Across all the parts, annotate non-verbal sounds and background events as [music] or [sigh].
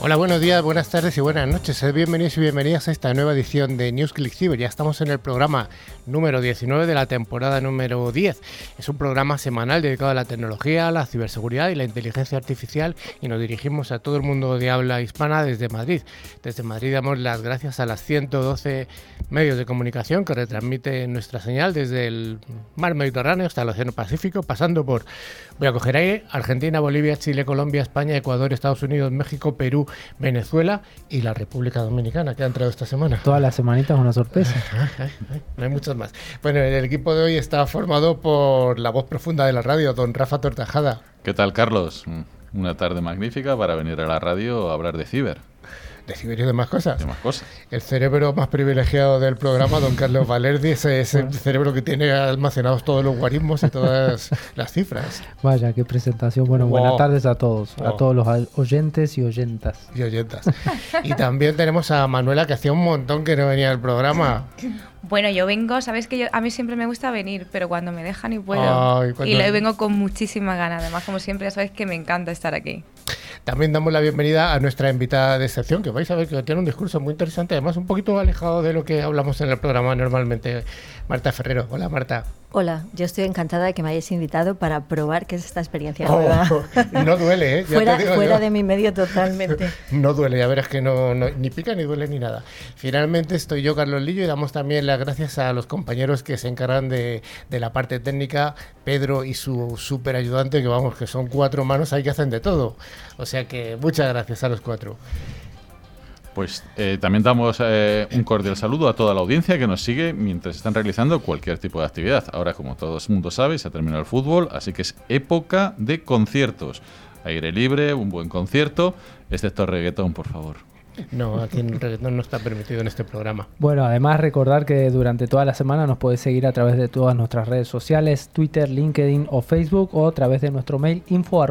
Hola, buenos días, buenas tardes y buenas noches. Bienvenidos y bienvenidas a esta nueva edición de News Click. Ya estamos en el programa número 19 de la temporada número 10. Es un programa semanal dedicado a la tecnología, la ciberseguridad y la inteligencia artificial y nos dirigimos a todo el mundo de habla hispana desde Madrid. Desde Madrid damos las gracias a las 112 medios de comunicación que retransmiten nuestra señal desde el mar Mediterráneo hasta el Océano Pacífico, pasando por, voy a coger ahí, Argentina, Bolivia, Chile, Colombia, España, Ecuador, Estados Unidos, México, Perú, Venezuela y la República Dominicana, que ha entrado esta semana. Todas las semanitas una sorpresa. [laughs] no hay muchas más. Bueno, el equipo de hoy está formado por la voz profunda de la radio, don Rafa Tortajada. ¿Qué tal, Carlos? Una tarde magnífica para venir a la radio a hablar de ciber de y demás cosas. Demás cosas. El cerebro más privilegiado del programa, don Carlos Valerdi, es el cerebro que tiene almacenados todos los guarismos y todas [laughs] las cifras. Vaya, qué presentación. Bueno, buenas tardes a todos, a todos los oyentes y oyentas. Y oyentas. y también tenemos a Manuela, que hacía un montón que no venía al programa. [laughs] Bueno, yo vengo, sabes que yo, a mí siempre me gusta venir, pero cuando me dejan y puedo. y lo vengo con muchísima ganas. Además, como siempre, ya sabes que me encanta estar aquí. También damos la bienvenida a nuestra invitada de sección, que vais a ver que tiene un discurso muy interesante, además un poquito alejado de lo que hablamos en el programa normalmente. Marta Ferrero. Hola, Marta. Hola, yo estoy encantada de que me hayáis invitado para probar qué es esta experiencia oh, [laughs] nueva. No duele, ¿eh? fuera, de mi medio totalmente. [laughs] No duele, ya verás que no, ni pica, ni duele, ni nada. Finalmente estoy yo, Carlos Lillo, y damos también las gracias a los compañeros que se encargan de, de la parte técnica, Pedro y su súper ayudante, que vamos, que son cuatro manos ahí que hacen de todo. O sea que muchas gracias a los cuatro. Pues eh, también damos eh, un cordial saludo a toda la audiencia que nos sigue mientras están realizando cualquier tipo de actividad. Ahora, como todo el mundo sabe, se ha terminado el fútbol, así que es época de conciertos. Aire libre, un buen concierto, excepto reggaetón, por favor. No, aquí el reggaetón no está permitido en este programa. Bueno, además recordar que durante toda la semana nos puedes seguir a través de todas nuestras redes sociales, Twitter, LinkedIn o Facebook o a través de nuestro mail info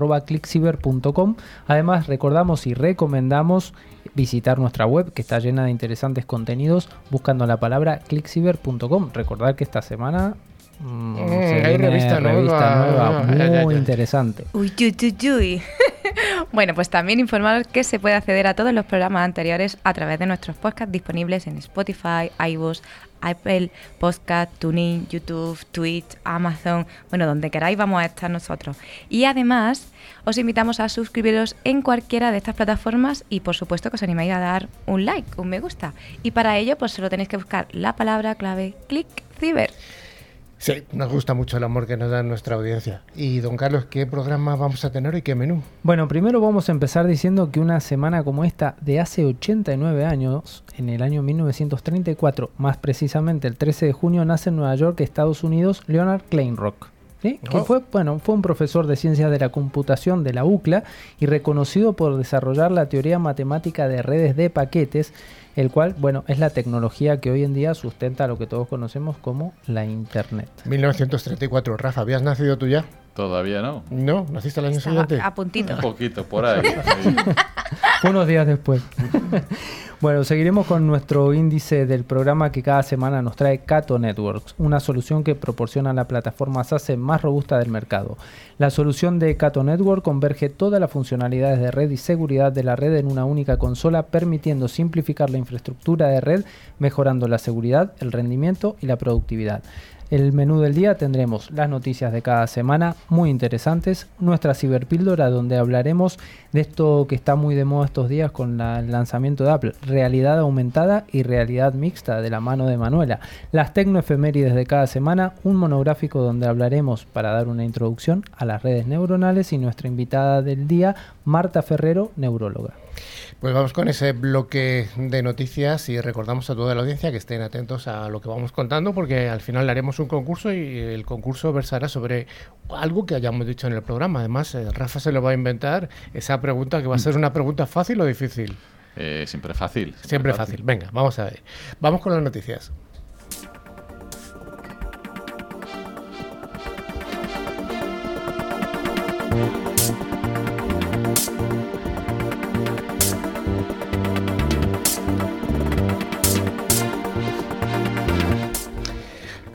Además recordamos y recomendamos visitar nuestra web que está llena de interesantes contenidos buscando la palabra clickciber.com. Recordar que esta semana mm, mm, hay revista, nueva, muy interesante. Uy, uy, uy, uy. [laughs] [laughs] bueno, pues también informaros que se puede acceder a todos los programas anteriores a través de nuestros podcasts disponibles en Spotify, iVoox, Apple Podcast, TuneIn, YouTube, Twitch, Amazon, bueno, donde queráis vamos a estar nosotros. Y además os invitamos a suscribiros en cualquiera de estas plataformas y por supuesto que os animáis a dar un like, un me gusta. Y para ello pues solo tenéis que buscar la palabra clave click ciber. Sí, nos gusta mucho el amor que nos da nuestra audiencia. Y don Carlos, ¿qué programa vamos a tener y qué menú? Bueno, primero vamos a empezar diciendo que una semana como esta de hace 89 años, en el año 1934, más precisamente el 13 de junio, nace en Nueva York, Estados Unidos, Leonard Kleinrock. ¿Sí? que oh. fue, bueno, fue un profesor de ciencias de la computación de la UCLA y reconocido por desarrollar la teoría matemática de redes de paquetes el cual, bueno, es la tecnología que hoy en día sustenta lo que todos conocemos como la Internet. 1934, Rafa, ¿habías nacido tú ya? Todavía no. No, naciste el año siguiente. A puntito. Un poquito, por ahí. [laughs] Unos días después. [laughs] bueno, seguiremos con nuestro índice del programa que cada semana nos trae Cato Networks, una solución que proporciona la plataforma SASE más robusta del mercado. La solución de Cato Network converge todas las funcionalidades de red y seguridad de la red en una única consola, permitiendo simplificar la infraestructura de red, mejorando la seguridad, el rendimiento y la productividad. El menú del día tendremos las noticias de cada semana, muy interesantes, nuestra ciberpíldora donde hablaremos de esto que está muy de moda estos días con el lanzamiento de Apple, realidad aumentada y realidad mixta de la mano de Manuela, las tecnoefemérides de cada semana, un monográfico donde hablaremos para dar una introducción a las redes neuronales y nuestra invitada del día, Marta Ferrero, neuróloga. Pues vamos con ese bloque de noticias y recordamos a toda la audiencia que estén atentos a lo que vamos contando porque al final haremos un concurso y el concurso versará sobre algo que hayamos dicho en el programa. Además, eh, Rafa se lo va a inventar esa pregunta que va a ser una pregunta fácil o difícil. Eh, siempre fácil. Siempre, fácil. Venga, vamos a ver. Vamos con las noticias.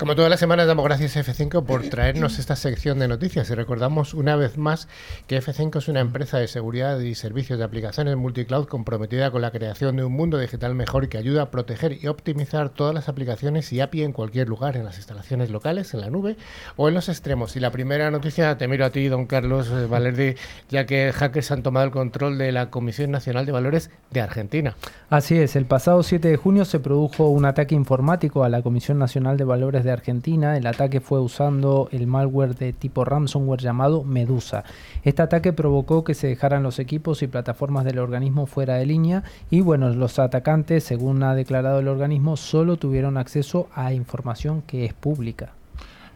Como todas las semanas damos gracias a F5 por traernos esta sección de noticias y recordamos una vez más que F5 es una empresa de seguridad y servicios de aplicaciones multicloud comprometida con la creación de un mundo digital mejor que ayuda a proteger y optimizar todas las aplicaciones y API en cualquier lugar, en las instalaciones locales, en la nube o en los extremos. Y la primera noticia te miro a ti, don Carlos eh, Valerdi, ya que hackers han tomado el control de la Comisión Nacional de Valores de Argentina. Así es, el pasado 7 de junio se produjo un ataque informático a la Comisión Nacional de Valores de Argentina. El ataque fue usando el malware de tipo ransomware llamado Medusa. Este ataque provocó que se dejaran los equipos y plataformas del organismo fuera de línea y bueno, los atacantes, según ha declarado el organismo, solo tuvieron acceso a información que es pública.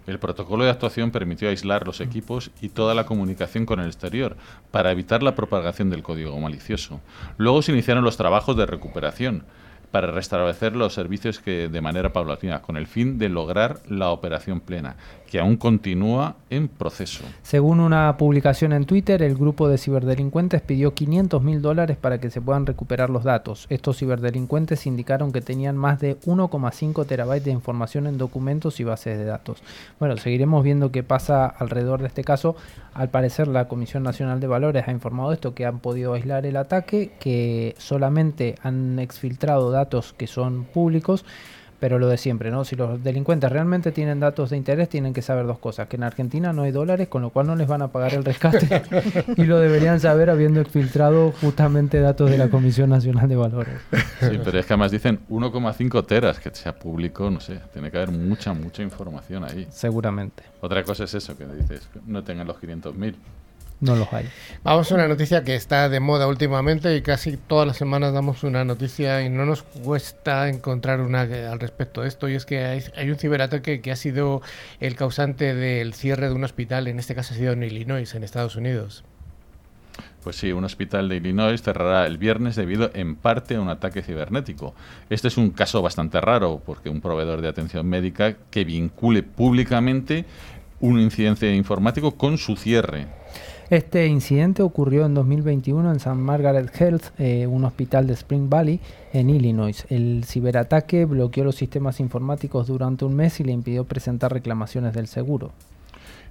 El protocolo de actuación permitió aislar los equipos y toda la comunicación con el exterior para evitar la propagación del código malicioso. Luego se iniciaron los trabajos de recuperación para restablecer los servicios que de manera paulatina, con el fin de lograr la operación plena, que aún continúa en proceso. Según una publicación en Twitter, el grupo de ciberdelincuentes pidió 500 mil dólares para que se puedan recuperar los datos. Estos ciberdelincuentes indicaron que tenían más de 1,5 terabytes de información en documentos y bases de datos. Bueno, seguiremos viendo qué pasa alrededor de este caso. Al parecer, la Comisión Nacional de Valores ha informado esto, que han podido aislar el ataque, que solamente han exfiltrado datos que son públicos pero lo de siempre, ¿no? Si los delincuentes realmente tienen datos de interés, tienen que saber dos cosas, que en Argentina no hay dólares, con lo cual no les van a pagar el rescate, [laughs] y lo deberían saber habiendo exfiltrado justamente datos de la Comisión Nacional de Valores. Sí, pero es que además dicen 1,5 teras, que sea público, no sé, tiene que haber mucha, mucha información ahí. Seguramente. Otra cosa es eso, que dices, no tengan los 500.000 no los hay. Vamos a una noticia que está de moda últimamente y casi todas las semanas damos una noticia y no nos cuesta encontrar una al respecto de esto. Y es que hay, un ciberataque que ha sido el causante del cierre de un hospital, en este caso ha sido en Illinois, en Estados Unidos. Pues sí, un hospital de Illinois cerrará el viernes debido en parte a un ataque cibernético. Este es un caso bastante raro porque un proveedor de atención médica que vincule públicamente un incidente informático con su cierre. Este incidente ocurrió en 2021 en St. Margaret Health, eh, un hospital de Spring Valley, en Illinois. El ciberataque bloqueó los sistemas informáticos durante un mes y le impidió presentar reclamaciones del seguro.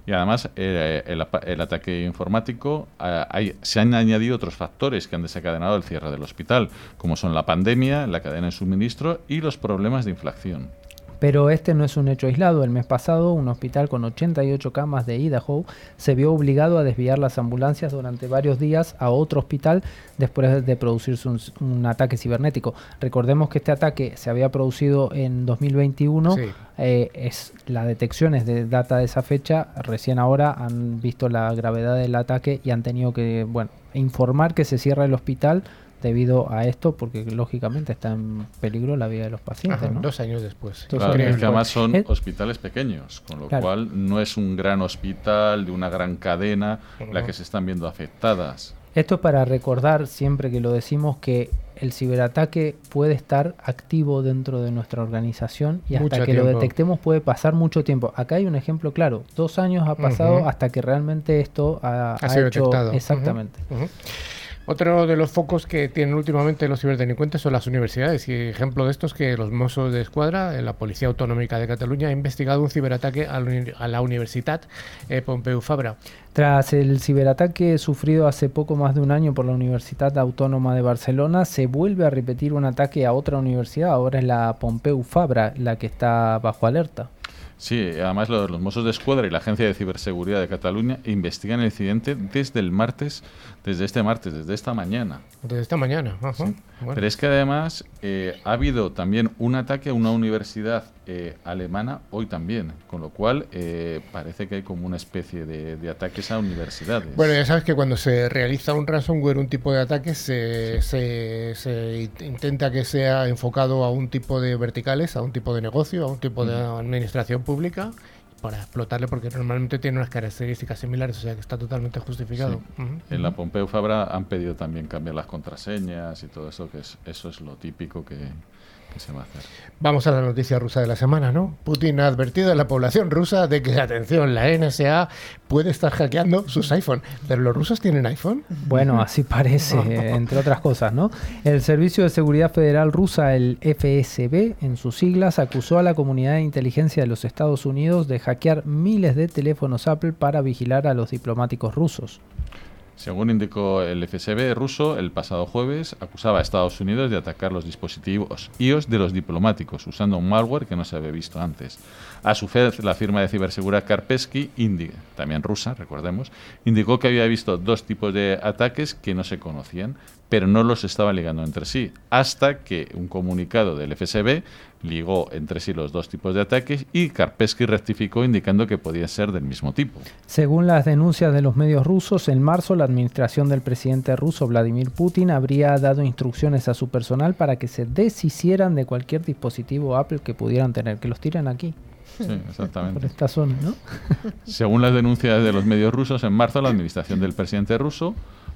Y además, eh, el, ataque informático, eh, se han añadido otros factores que han desencadenado el cierre del hospital, como son la pandemia, la cadena de suministro y los problemas de inflación. Pero este no es un hecho aislado. El mes pasado, un hospital con 88 camas de Idaho se vio obligado a desviar las ambulancias durante varios días a otro hospital después de producirse un, ataque cibernético. Recordemos que este ataque se había producido en 2021. Eh, es, la detección es de data de esa fecha. Recién ahora han visto la gravedad del ataque y han tenido que bueno, informar que se cierra el hospital debido a esto, porque lógicamente está en peligro la vida de los pacientes. Dos años después. Claro, es que además son hospitales pequeños, con lo cual no es un gran hospital de una gran cadena la que se están viendo afectadas. Esto es para recordar siempre que lo decimos que el ciberataque puede estar activo dentro de nuestra organización y hasta que lo detectemos puede pasar mucho tiempo. Acá hay un ejemplo claro, dos años ha pasado hasta que realmente esto ha, sido hecho detectado. exactamente. Otro de los focos que tienen últimamente los ciberdelincuentes son las universidades. Y ejemplo de esto es que los Mossos de Escuadra, la Policía Autonómica de Cataluña, ha investigado un ciberataque a la Universidad eh, Pompeu Fabra. Tras el ciberataque sufrido hace poco más de un año por la Universidad Autónoma de Barcelona, se vuelve a repetir un ataque a otra universidad. Ahora es la Pompeu Fabra la que está bajo alerta. Sí, además los, los Mossos de Escuadra y la Agencia de Ciberseguridad de Cataluña investigan el incidente desde el martes, desde este martes, desde esta mañana. Desde esta mañana, Pero es que además eh, ha habido también un ataque a una universidad eh, alemana hoy también, con lo cual eh, parece que hay como una especie de, ataques a universidades. Bueno, ya sabes que cuando se realiza un ransomware, un tipo de ataque, se, se, intenta que sea enfocado a un tipo de verticales, a un tipo de negocio, a un tipo de administración pública para explotarle porque normalmente tiene unas características similares, o sea que está totalmente justificado. Sí. En la Pompeu Fabra han pedido también cambiar las contraseñas y todo eso, que es, eso es lo típico que, que se va a hacer. Vamos a la noticia rusa de la semana, ¿no? Putin ha advertido a la población rusa de que, atención, la NSA puede estar hackeando sus iPhone. ¿Pero los rusos tienen iPhone? Bueno, así parece, [laughs] entre otras cosas, ¿no? El Servicio de Seguridad Federal rusa, el FSB, en sus siglas, acusó a la comunidad de inteligencia de los Estados Unidos de hackear miles de teléfonos Apple para vigilar a los diplomáticos rusos. Según indicó el FSB ruso, el pasado jueves acusaba a Estados Unidos de atacar los dispositivos iOS de los diplomáticos usando un malware que no se había visto antes. A su vez, la firma de ciberseguridad Kaspersky, indi- también rusa, recordemos, indicó que había visto dos tipos de ataques que no se conocían, pero no los estaba ligando entre sí, hasta que un comunicado del FSB ligó entre sí los dos tipos de ataques y Kaspersky rectificó indicando que podían ser del mismo tipo. Según las denuncias de los medios rusos, en marzo la administración del presidente ruso Vladimir Putin habría dado instrucciones a su personal para que se deshicieran de cualquier dispositivo Apple que pudieran tener, que los tiren aquí, Sí, exactamente. por esta zona, ¿no? Según las denuncias de los medios rusos, en marzo la administración del presidente ruso,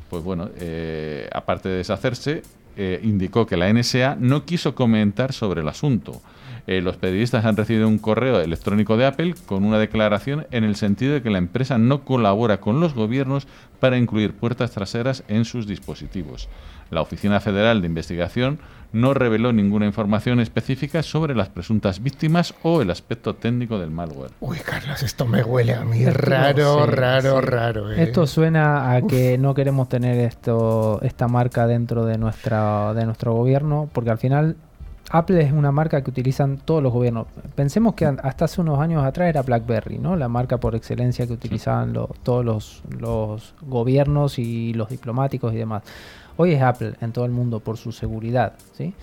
pues bueno, eh, aparte de deshacerse, eh, indicó que la NSA no quiso comentar sobre el asunto. Eh, los periodistas han recibido un correo electrónico de Apple con una declaración en el sentido de que la empresa no colabora con los gobiernos para incluir puertas traseras en sus dispositivos. La Oficina Federal de Investigación no reveló ninguna información específica sobre las presuntas víctimas o el aspecto técnico del malware. Uy, Carlos, esto me huele a mí raro, sí, raro, sí. raro. ¿eh? Esto suena a que no queremos tener esto, esta marca dentro de nuestra, de nuestro gobierno, porque al final Apple es una marca que utilizan todos los gobiernos. Pensemos que hasta hace unos años atrás era BlackBerry, ¿no? La marca por excelencia que utilizaban lo- todos los, los gobiernos y los diplomáticos y demás. Hoy es Apple en todo el mundo por su seguridad, ¿sí?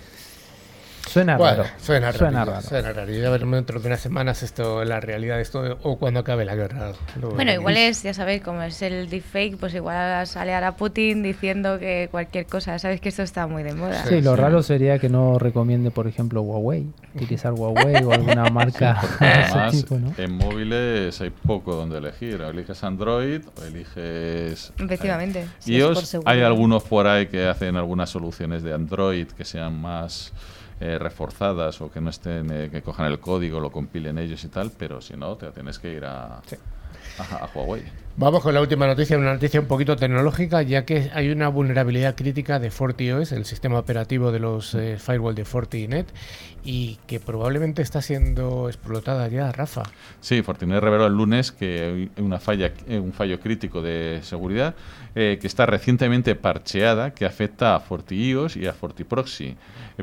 Suena Bueno, raro. suena, Suena raro. Suena raro. Ya veremos dentro de unas semanas esto, la realidad de esto o cuando acabe la guerra. Lo Bueno, igual es, ya sabéis, como es el deepfake, pues igual sale ahora Putin diciendo que cualquier cosa. Sabéis que esto está muy de moda. Sí, lo Sí. raro sería que no recomiende, por ejemplo, Huawei, utilizar Huawei o alguna [laughs] marca [laughs] ese además tipo, ¿no? en móviles hay poco donde elegir. O eliges Android o eliges Efectivamente. eh, iOS. hay algunos por ahí que hacen algunas soluciones de Android que sean más eh, reforzadas o que no estén, eh, que cojan el código, lo compilen ellos y tal, pero si no, te tienes que ir a, a, a Huawei. Vamos con la última noticia, una noticia un poquito tecnológica, ya que hay una vulnerabilidad crítica de FortiOS, el sistema operativo de los eh, firewall de Fortinet, y que probablemente está siendo explotada ya, Rafa. Sí, Fortinet reveló el lunes que hay una falla, eh, un fallo crítico de seguridad eh, que está recientemente parcheada que afecta a FortiIOS y a FortiProxy.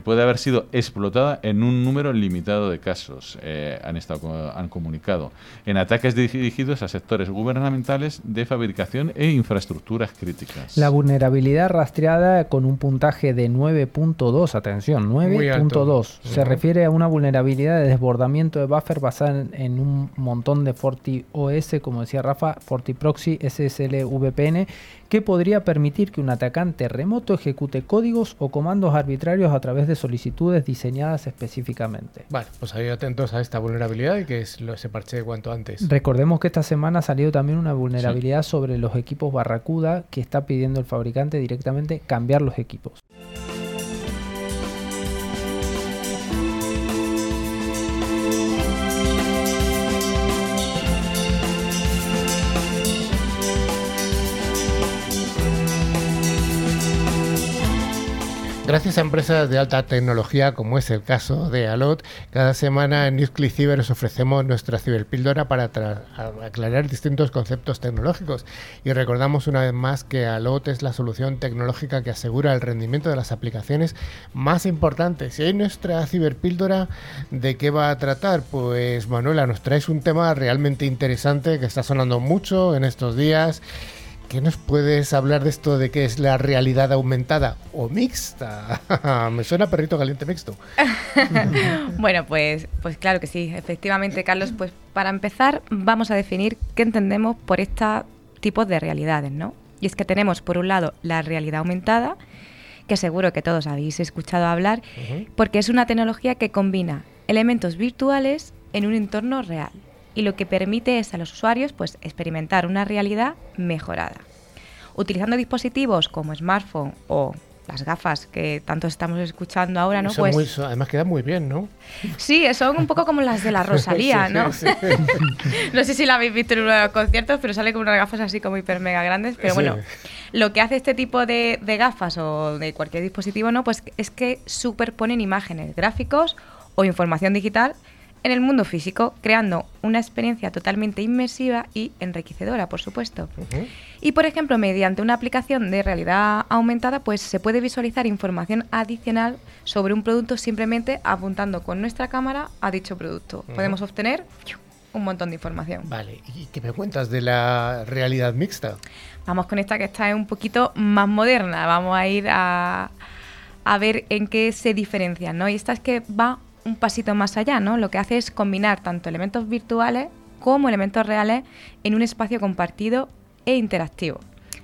Puede haber sido explotada en un número limitado de casos, eh, han, estado, han comunicado, en ataques dirigidos a sectores gubernamentales de fabricación e infraestructuras críticas. La vulnerabilidad rastreada con un puntaje de 9.2, atención, Muy alto. 9.2. Se refiere a una vulnerabilidad de desbordamiento de buffer basada en, en un montón de FortiOS, como decía Rafa, FortiProxy, SSL, VPN, que podría permitir que un atacante remoto ejecute códigos o comandos arbitrarios a través de solicitudes diseñadas específicamente. Vale, pues ahí atentos a esta vulnerabilidad y que es lo, se parche cuanto antes. Recordemos que esta semana ha salido también una vulnerabilidad sobre los equipos Barracuda que está pidiendo el fabricante directamente cambiar los equipos. Gracias a empresas de alta tecnología, como es el caso de Alot, cada semana en NewsClick Cyber os ofrecemos nuestra ciberpíldora para aclarar distintos conceptos tecnológicos. Y recordamos una vez más que Alot es la solución tecnológica que asegura el rendimiento de las aplicaciones más importantes. Y hoy nuestra ciberpíldora, ¿de qué va a tratar? Pues Manuela, nos traes un tema realmente interesante que está sonando mucho en estos días. ¿Qué nos puedes hablar de esto de qué es la realidad aumentada o mixta? [laughs] Me suena perrito caliente mixto. [laughs] Bueno, pues, pues claro que sí, efectivamente, Carlos. Pues para empezar, vamos a definir qué entendemos por estos tipos de realidades, ¿no? Y es que tenemos, por un lado, la realidad aumentada, que seguro que todos habéis escuchado hablar, porque es una tecnología que combina elementos virtuales en un entorno real. Y lo que permite es a los usuarios pues, experimentar una realidad mejorada. Utilizando dispositivos como smartphone o las gafas que tanto estamos escuchando ahora, ¿no? Son muy- son- además quedan muy bien, ¿no? Sí, son un poco como las de la [laughs] Rosalía, Sí, ¿no? sí. [laughs] no sé si la habéis visto en uno de los conciertos, pero sale con unas gafas así como hiper mega grandes. Pero bueno, lo que hace este tipo de, de gafas o de cualquier dispositivo, ¿no? Pues es que superponen imágenes, gráficos o información digital en el mundo físico, creando una experiencia totalmente inmersiva y enriquecedora, por supuesto. Y por ejemplo, mediante una aplicación de realidad aumentada, pues se puede visualizar información adicional sobre un producto simplemente apuntando con nuestra cámara a dicho producto. Podemos obtener un montón de información. Vale, ¿y qué me cuentas de la realidad mixta? Vamos con esta que está un poquito más moderna. Vamos a ir a, a ver en qué se diferencian, ¿no? Y esta es que va un pasito más allá, ¿no? Lo que hace es combinar tanto elementos virtuales como elementos reales en un espacio compartido e interactivo.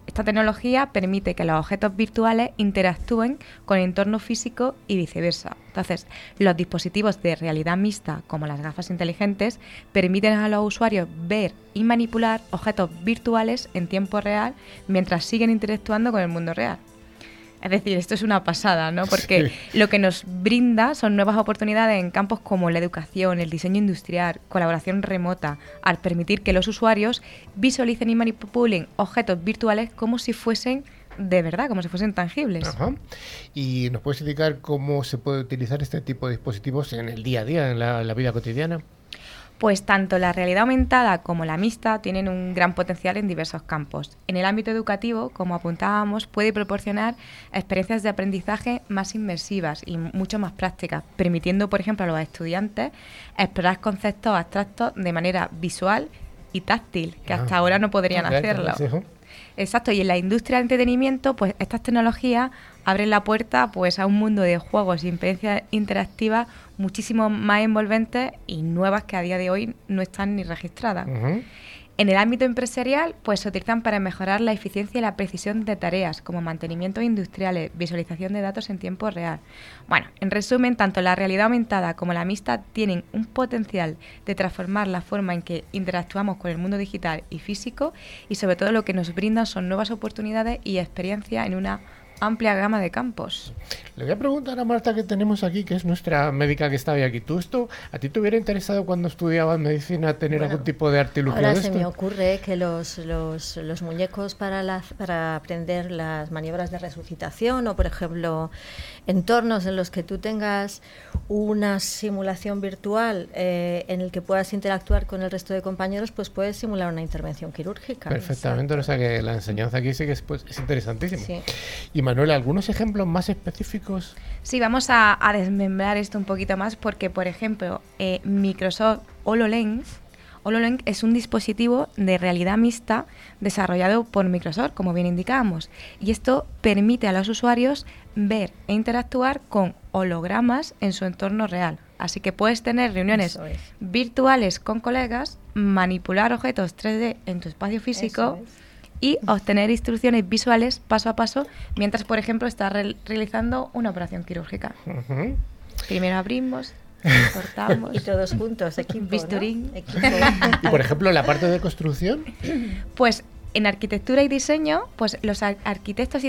Esta tecnología permite que los objetos virtuales interactúen con el entorno físico y viceversa. Entonces, los dispositivos de realidad mixta, como las gafas inteligentes, permiten a los usuarios ver y manipular objetos virtuales en tiempo real mientras siguen interactuando con el mundo real. Es decir, esto es una pasada, ¿no? Porque lo que nos brinda son nuevas oportunidades en campos como la educación, el diseño industrial, colaboración remota, al permitir que los usuarios visualicen y manipulen objetos virtuales como si fuesen de verdad, como si fuesen tangibles. Ajá. ¿Y nos puedes indicar cómo se puede utilizar este tipo de dispositivos en el día a día, en la, en la vida cotidiana? Pues tanto la realidad aumentada como la mixta tienen un gran potencial en diversos campos. En el ámbito educativo, como apuntábamos, puede proporcionar experiencias de aprendizaje más inmersivas y mucho más prácticas, permitiendo, por ejemplo, a los estudiantes explorar conceptos abstractos de manera visual y táctil, que hasta Ah. ahora no podrían Ok, hacerlo. Exacto, y en la industria del entretenimiento, pues estas tecnologías abren la puerta pues a un mundo de juegos y experiencias interactivas muchísimo más envolventes y nuevas que a día de hoy no están ni registradas. En el ámbito empresarial, pues se utilizan para mejorar la eficiencia y la precisión de tareas, como mantenimientos industriales, visualización de datos en tiempo real. Bueno, en resumen, tanto la realidad aumentada como la mixta tienen un potencial de transformar la forma en que interactuamos con el mundo digital y físico y sobre todo lo que nos brindan son nuevas oportunidades y experiencias en una amplia gama de campos. Le voy a preguntar a Marta que tenemos aquí, que es nuestra médica que está hoy aquí. ¿Tú esto, a ti te hubiera interesado cuando estudiabas medicina tener Bueno, algún tipo de artilugio Ahora de se esto? me ocurre que los, los, los muñecos para, la- para aprender las maniobras de resucitación o, por ejemplo, entornos en los que tú tengas una simulación virtual eh, en el que puedas interactuar con el resto de compañeros, pues puedes simular una intervención quirúrgica. Perfectamente, o sea que la enseñanza aquí sí que es, pues, es interesantísima. Sí. Y Manuel, ¿algunos ejemplos más específicos? Sí, vamos a, a desmembrar esto un poquito más porque, por ejemplo, eh, Microsoft HoloLens, HoloLens es un dispositivo de realidad mixta desarrollado por Microsoft, como bien indicábamos, y esto permite a los usuarios ver e interactuar con hologramas en su entorno real. Así que puedes tener reuniones es. virtuales con colegas, manipular objetos 3D en tu espacio físico es. y obtener instrucciones visuales paso a paso mientras, por ejemplo, estás re- realizando una operación quirúrgica. Primero abrimos, cortamos. Y todos juntos, equipo. ¿no? Bisturín. Equipo. Y por ejemplo, la parte de construcción, Pues en arquitectura y diseño, pues los ar- arquitectos y,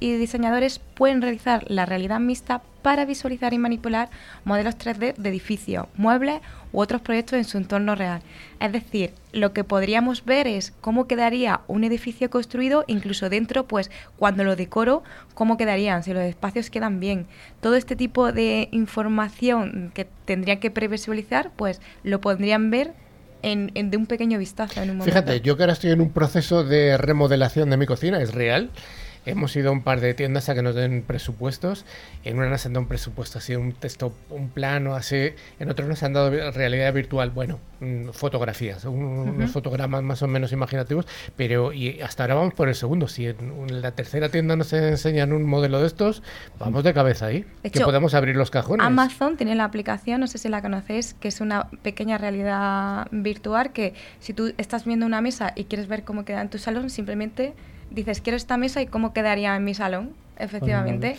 y diseñadores pueden realizar la realidad mixta para visualizar y manipular modelos 3D de edificios, muebles u otros proyectos en su entorno real. Es decir, lo que podríamos ver es cómo quedaría un edificio construido, incluso dentro, pues cuando lo decoro, cómo quedarían, si los espacios quedan bien. Todo este tipo de información que tendrían que previsualizar, pues lo podrían ver en, en- de un pequeño vistazo en un momento. fíjate, yo que ahora estoy en un proceso de remodelación de mi cocina, es real. Hemos ido a un par de tiendas a que nos den presupuestos. En una nos han dado un presupuesto así, un texto, un plano así. En otro nos han dado realidad virtual, bueno, mm, fotografías, un- unos fotogramas más o menos imaginativos. Pero y hasta ahora vamos por el segundo. Si en, en la tercera tienda nos enseñan un modelo de estos, vamos de cabeza ahí. De que hecho, podemos abrir los cajones. Amazon tiene la aplicación, no sé si la conocéis, que es una pequeña realidad virtual que si tú estás viendo una mesa y quieres ver cómo queda en tu salón, simplemente dices, quiero esta mesa y cómo quedaría en mi salón, efectivamente.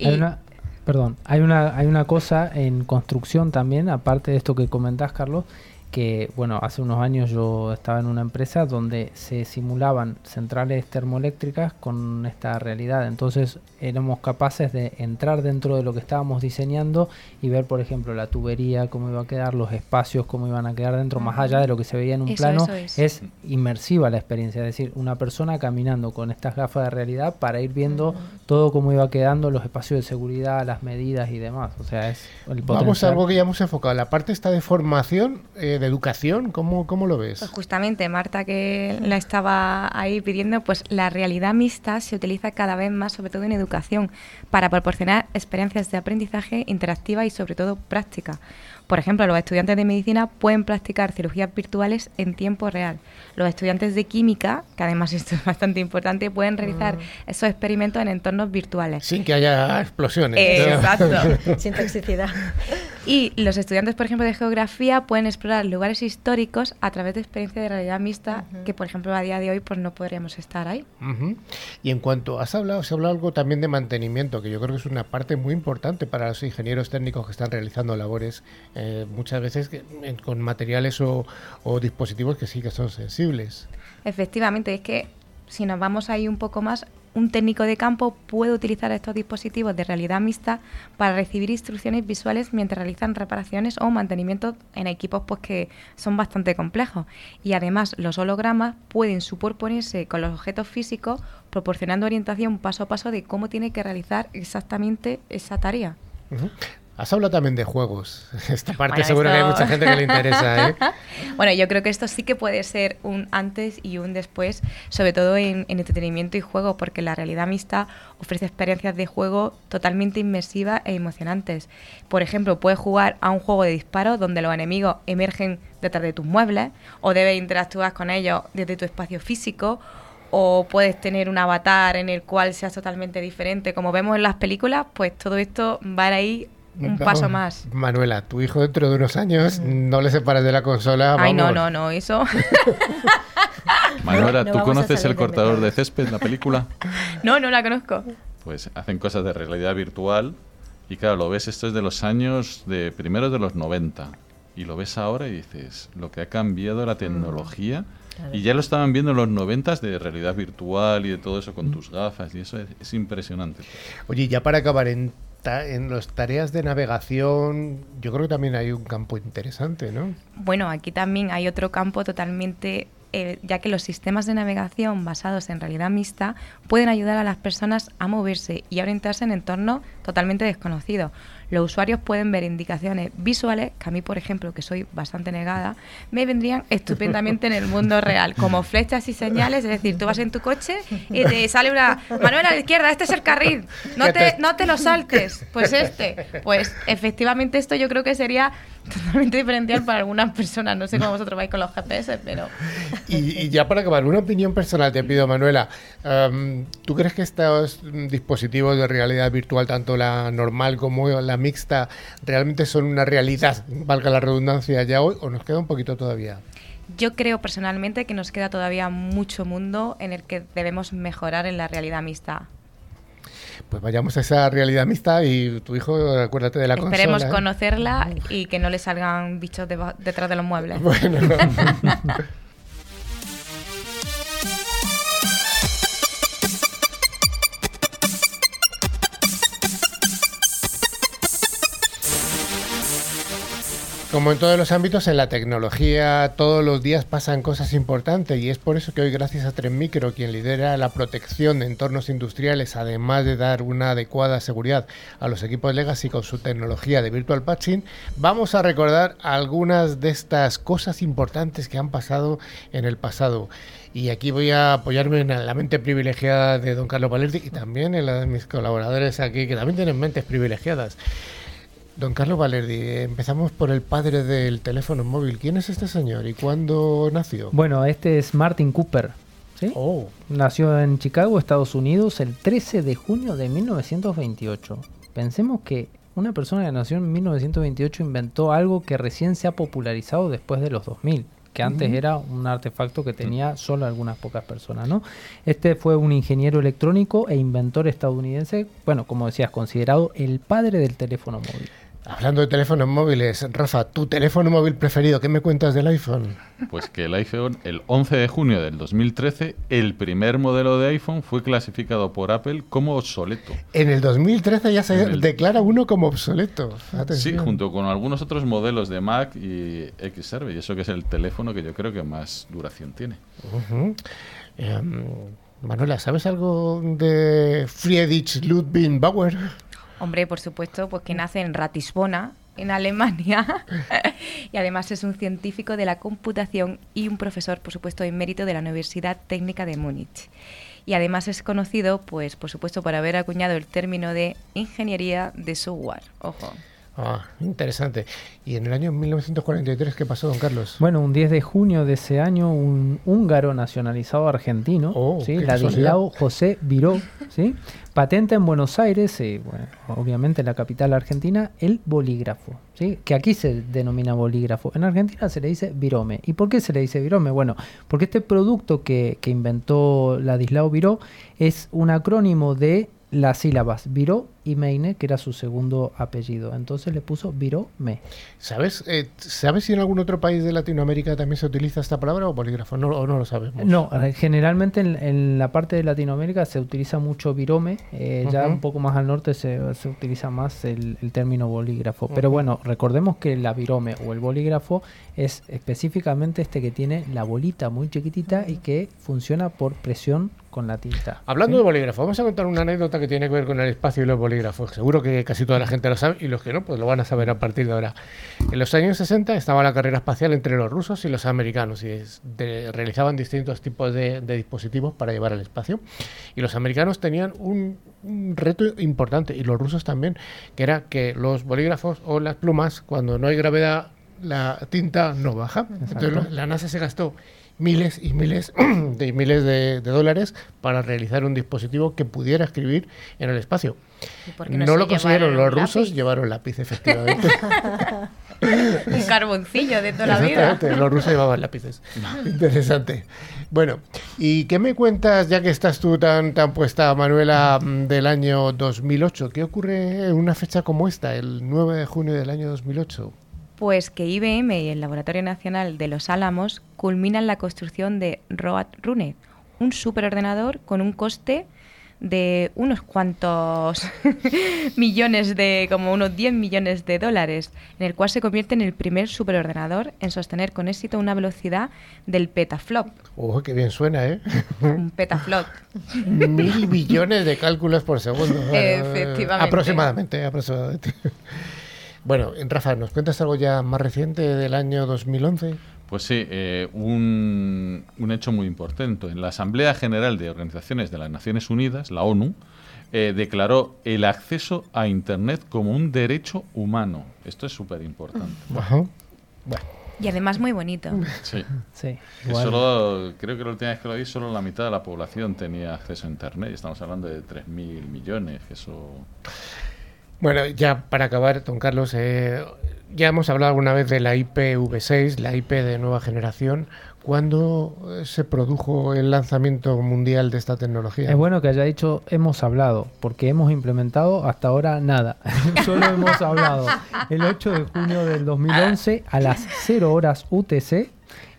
Hay Y- una, perdón, hay una, hay una cosa en construcción también, aparte de esto que comentás, Carlos, que, bueno, hace unos años yo estaba en una empresa donde se simulaban centrales termoeléctricas con esta realidad. Entonces éramos capaces de entrar dentro de lo que estábamos diseñando y ver, por ejemplo, la tubería, cómo iba a quedar, los espacios, cómo iban a quedar dentro, más allá de lo que se veía en un plano. es. inmersiva la experiencia, es decir, una persona caminando con estas gafas de realidad para ir viendo todo cómo iba quedando, los espacios de seguridad, las medidas y demás. O sea, es el Vamos a algo que ya hemos enfocado. La parte está de formación. Eh, de educación? ¿Cómo, cómo lo ves? Pues justamente, Marta, que la estaba ahí pidiendo, pues la realidad mixta se utiliza cada vez más, sobre todo en educación, para proporcionar experiencias de aprendizaje interactiva y sobre todo práctica. Por ejemplo, los estudiantes de medicina pueden practicar cirugías virtuales en tiempo real. Los estudiantes de química, que además [laughs] esto es bastante importante, pueden realizar mm. esos experimentos en entornos virtuales. Sin que haya explosiones. exacto. [laughs] Sin toxicidad. Y los estudiantes, por ejemplo, de geografía pueden explorar lugares históricos a través de experiencia de realidad mixta, que por ejemplo a día de hoy pues no podríamos estar ahí. Y en cuanto has hablado, se ha hablado algo también de mantenimiento, que yo creo que es una parte muy importante para los ingenieros técnicos que están realizando labores eh, muchas veces con materiales o, dispositivos que sí que son sensibles. Efectivamente, es que si nos vamos ahí un poco más, un técnico de campo puede utilizar estos dispositivos de realidad mixta para recibir instrucciones visuales mientras realizan reparaciones o mantenimiento en equipos pues, que son bastante complejos. Y además los hologramas pueden superponerse con los objetos físicos proporcionando orientación paso a paso de cómo tiene que realizar exactamente esa tarea. Has hablado también de juegos. [laughs] Esta parte seguro que hay mucha gente que le interesa. ¿eh? [laughs] bueno, yo creo que esto sí que puede ser un antes y un después, sobre todo en, entretenimiento y juego, porque la realidad mixta ofrece experiencias de juego totalmente inmersivas e emocionantes. Por ejemplo, puedes jugar a un juego de disparo donde los enemigos emergen detrás de tus muebles o debes interactuar con ellos desde tu espacio físico o puedes tener un avatar en el cual seas totalmente diferente. Como vemos en las películas, pues todo esto va a ir un paso más. Manuela, tu hijo dentro de unos años no le separes de la consola. Ay, no, no, no, eso. [laughs] Manuela, ¿tú conoces el cortador de césped, la película? [laughs] No, no la conozco. Pues hacen cosas de realidad virtual y claro, lo ves, esto es de los años de primero de los 90 y lo ves ahora y dices, lo que ha cambiado la mm, tecnología. Y ya lo estaban viendo en los 90 de realidad virtual y de todo eso con mm. tus gafas y eso es, es impresionante. Oye, ya para acabar en en las tareas de navegación, yo creo que también hay un campo interesante, ¿no? Bueno, aquí también hay otro campo totalmente eh, ya que los sistemas de navegación basados en realidad mixta pueden ayudar a las personas a moverse y a orientarse en entornos totalmente desconocidos los usuarios pueden ver indicaciones visuales que a mí, por ejemplo, que soy bastante negada, me vendrían estupendamente en el mundo real, como flechas y señales, es decir, tú vas en tu coche y te sale una, Manuel a la izquierda, este es el carril, no te, no te lo saltes, pues este, pues efectivamente esto yo creo que sería totalmente diferencial para algunas personas. No sé cómo vosotros vais con los GPS, pero... Y, ya para acabar, una opinión personal te pido, Manuela. Em, ¿Tú crees que estos dispositivos de realidad virtual, tanto la normal como la mixta, realmente son una realidad, valga la redundancia, ya hoy o nos queda un poquito todavía? Yo creo personalmente que nos queda todavía mucho mundo en el que debemos mejorar en la realidad mixta pues vayamos a esa realidad mixta y tu hijo, acuérdate de la Esperemos consola. Esperemos conocerla y que no le salgan bichos detrás de los muebles. Bueno, [laughs] Como en todos los ámbitos, en la tecnología todos los días pasan cosas importantes y es por eso que hoy gracias a Tren Micro, quien lidera la protección de entornos industriales, además de dar una adecuada seguridad a los equipos Legacy con su tecnología de Virtual Patching, vamos a recordar algunas de estas cosas importantes que han pasado en el pasado. Y aquí voy a apoyarme en la mente privilegiada de don Carlos Valerdi y también en la de mis colaboradores aquí, que también tienen mentes privilegiadas. Don Carlos Valerdi, empezamos por el padre del teléfono móvil. ¿Quién es este señor y cuándo nació? Bueno, este es Martin Cooper. ¿sí? Oh. Nació en Chicago, Estados Unidos, el 13 de junio de 1928. Pensemos que una persona que nació en 1928 inventó algo que recién se ha popularizado después de los 2000 que antes era un artefacto que tenía solo algunas pocas personas, ¿no? Este fue un ingeniero electrónico e inventor estadounidense, bueno, como decías, considerado el padre del teléfono móvil. Hablando de teléfonos móviles, Rafa, tu teléfono móvil preferido, ¿qué me cuentas del iPhone? Pues que el iPhone, el 11 de junio del 2013, el primer modelo de iPhone fue clasificado por Apple como obsoleto. En el 2013 ya se declara uno como obsoleto. Sí, junto con algunos otros modelos de Mac y Xserve, y eso que es el teléfono que yo creo que más duración tiene. Em, Manuela, ¿sabes algo de Friedrich Ludwig Bauer? Hombre, por supuesto, pues que nace en Ratisbona, en Alemania, [laughs] y además es un científico de la computación y un profesor, por supuesto, en mérito de la Universidad Técnica de Múnich. Y además es conocido, pues, por supuesto, por haber acuñado el término de ingeniería de software. Ojo. Ah, interesante. ¿Y en el año 1943 qué pasó, don Carlos? Bueno, un 10 de junio de ese año, un húngaro nacionalizado argentino, oh, ¿sí? Ladislao José Viró, ¿sí? patenta en Buenos Aires, eh, bueno, obviamente en la capital argentina, el bolígrafo, ¿sí? que aquí se denomina bolígrafo. En Argentina se le dice virome. ¿Y por qué se le dice virome? Bueno, porque este producto que, que inventó Ladislao Viró es un acrónimo de las sílabas Viró y Meine, que era su segundo apellido. Entonces le puso Viró Me. ¿Sabes, eh, ¿Sabes si en algún otro país de Latinoamérica también se utiliza esta palabra o bolígrafo? No, o no lo sabemos. No, generalmente en, la parte de Latinoamérica se utiliza mucho virome. Eh, ya un poco más al norte se, utiliza más el, término bolígrafo. Pero bueno, recordemos que la virome o el bolígrafo es específicamente este que tiene la bolita muy chiquitita y que funciona por presión con la tinta. Hablando de bolígrafo, vamos a contar una anécdota que tiene que ver con el espacio y los bolígrafos. Seguro que casi toda la gente lo sabe y los que no, pues lo van a saber a partir de ahora. En los años 60 estaba la carrera espacial entre los rusos y los americanos y realizaban distintos tipos de, dispositivos para llevar al espacio. Y los americanos tenían un, reto importante y los rusos también, que era que los bolígrafos o las plumas, cuando no hay gravedad, la tinta no baja. Entonces la NASA se gastó miles y miles [clears throat] de miles de, dólares para realizar un dispositivo que pudiera escribir en el espacio. No, lo consiguieron los rusos, llevaron lápiz, efectivamente. [laughs] un carboncillo de toda la vida. Los rusos llevaban lápices. Interesante. Bueno, ¿y qué me cuentas, ya que estás tú tan, tan puesta, Manuela, mm, del año 2008? ¿Qué ocurre en una fecha como esta, el 9 de junio del año 2008? Pues que IBM y el Laboratorio Nacional de Los Álamos culminan la construcción de Road Runner, un superordenador con un coste de unos cuantos [laughs] millones de, como unos 10 millones de dólares, en el cual se convierte en el primer superordenador en sostener con éxito una velocidad del petaflop. ¡Oh, qué bien suena, eh! Un petaflop. [laughs] Mil billones de cálculos por segundo. Efectivamente. Aproximadamente, aproximadamente. Bueno, Rafa, ¿nos cuentas algo ya más reciente del año 2011? Pues sí, eh, un, hecho muy importante. En la Asamblea General de Organizaciones de las Naciones Unidas, la ONU, eh, declaró el acceso a Internet como un derecho humano. Esto es súper importante. [laughs] Y además muy bonito. Sí. sí solo, creo que la última vez que lo vi, solo la mitad de la población tenía acceso a Internet. Estamos hablando de 3.000 millones. Eso... Bueno, ya para acabar, don Carlos, eh, ya hemos hablado alguna vez de la IPv6, la IP de nueva generación. ¿Cuándo eh, se produjo el lanzamiento mundial de esta tecnología? Es bueno que haya dicho hemos hablado, porque hemos implementado hasta ahora nada. [laughs] Solo hemos hablado. El 8 de junio del 2011 a las 0 horas UTC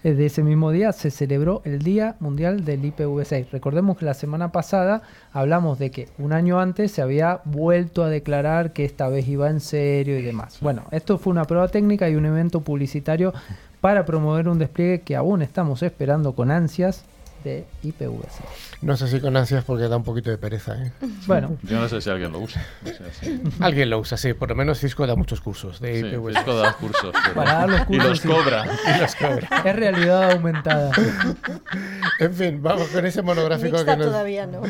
de ese mismo día se celebró el Día Mundial del IPv6. Recordemos que la semana pasada hablamos de que un año antes se había vuelto a declarar que esta vez iba en serio y demás. Bueno, esto fue una prueba técnica y un evento publicitario para promover un despliegue que aún estamos esperando con ansias de IPv6. No sé si con ansias porque da un poquito de pereza. ¿eh? [laughs] Bueno. Yo no sé si alguien lo usa. [laughs] alguien lo usa, sí. Por lo menos Cisco da muchos cursos de IPv6. Cisco da cursos. Para dar los cursos. Y los cobra. [laughs] y los cobra. Es realidad aumentada. en fin, vamos con ese monográfico que nos... todavía no.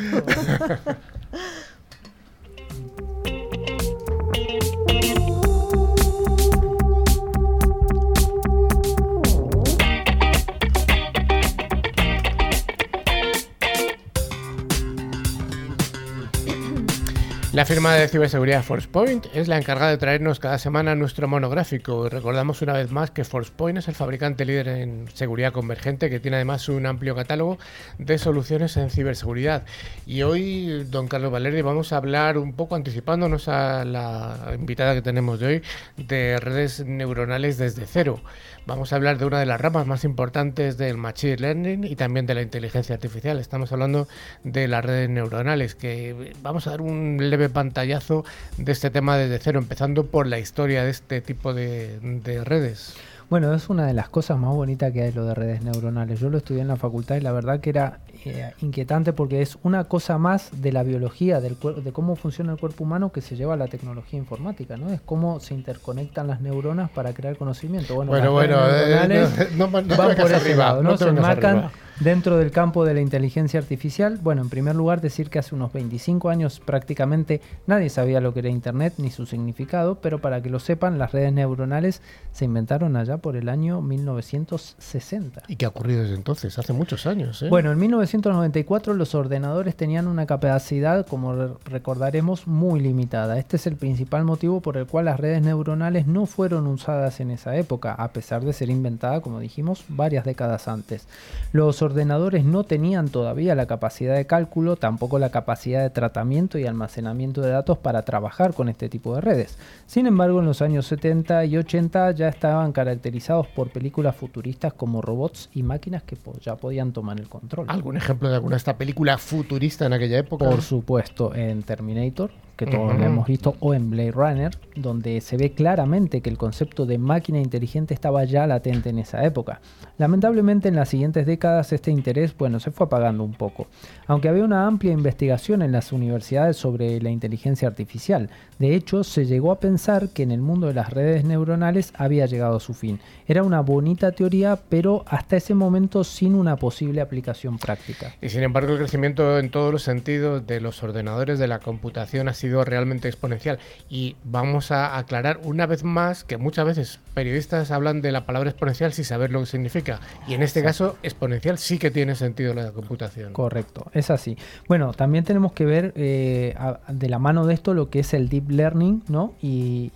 La firma de ciberseguridad ForcePoint es la encargada de traernos cada semana nuestro monográfico. Recordamos una vez más que ForcePoint es el fabricante líder en seguridad convergente que tiene además un amplio catálogo de soluciones en ciberseguridad. Y hoy, don Carlos Valerdi, vamos a hablar un poco anticipándonos a la invitada que tenemos de hoy de redes neuronales desde cero. Vamos a hablar de una de las ramas más importantes del Machine Learning y también de la inteligencia artificial. Estamos hablando de las redes neuronales, que vamos a dar un leve pantallazo de este tema desde cero, empezando por la historia de este tipo de, de redes. Bueno, es una de las cosas más bonitas que hay lo de redes neuronales. Yo lo estudié en la facultad y la verdad que era eh, inquietante porque es una cosa más de la biología, del de cómo funciona el cuerpo humano que se lleva a la tecnología informática, ¿no? Es cómo se interconectan las neuronas para crear conocimiento. Bueno, bueno, bueno eh, no, no, no, van por ese lado, ¿no? Se marcan Dentro del campo de la inteligencia artificial, bueno, en primer lugar decir que hace unos 25 años prácticamente nadie sabía lo que era Internet ni su significado, pero para que lo sepan, las redes neuronales se inventaron allá por el año 1960. ¿Y qué ha ocurrido desde entonces? Hace muchos años. ¿eh? Bueno, en 1994 los ordenadores tenían una capacidad, como recordaremos, muy limitada. Este es el principal motivo por el cual las redes neuronales no fueron usadas en esa época, a pesar de ser inventada, como dijimos, varias décadas antes. Los ordenadores no tenían todavía la capacidad de cálculo, tampoco la capacidad de tratamiento y almacenamiento de datos para trabajar con este tipo de redes. Sin embargo, en los años 70 y 80 ya estaban caracterizados por películas futuristas como robots y máquinas que ya podían tomar el control. ¿Algún ejemplo de alguna esta película futurista en aquella época? Por supuesto, en Terminator, que todos lo hemos visto, o en Blade Runner, donde se ve claramente que el concepto de máquina inteligente estaba ya latente en esa época. Lamentablemente en las siguientes décadas este interés bueno, se fue apagando un poco, aunque había una amplia investigación en las universidades sobre la inteligencia artificial. De hecho, se llegó a pensar que en el mundo de las redes neuronales había llegado a su fin. Era una bonita teoría, pero hasta ese momento sin una posible aplicación práctica. Y sin embargo el crecimiento en todos los sentidos de los ordenadores de la computación ha sido realmente exponencial. Y vamos a aclarar una vez más que muchas veces periodistas hablan de la palabra exponencial sin saber lo que significa. Y en este caso, exponencial sí que tiene sentido la computación. Correcto, es así. Bueno, también tenemos que ver eh, de la mano de esto lo que es el deep learning, ¿no? y,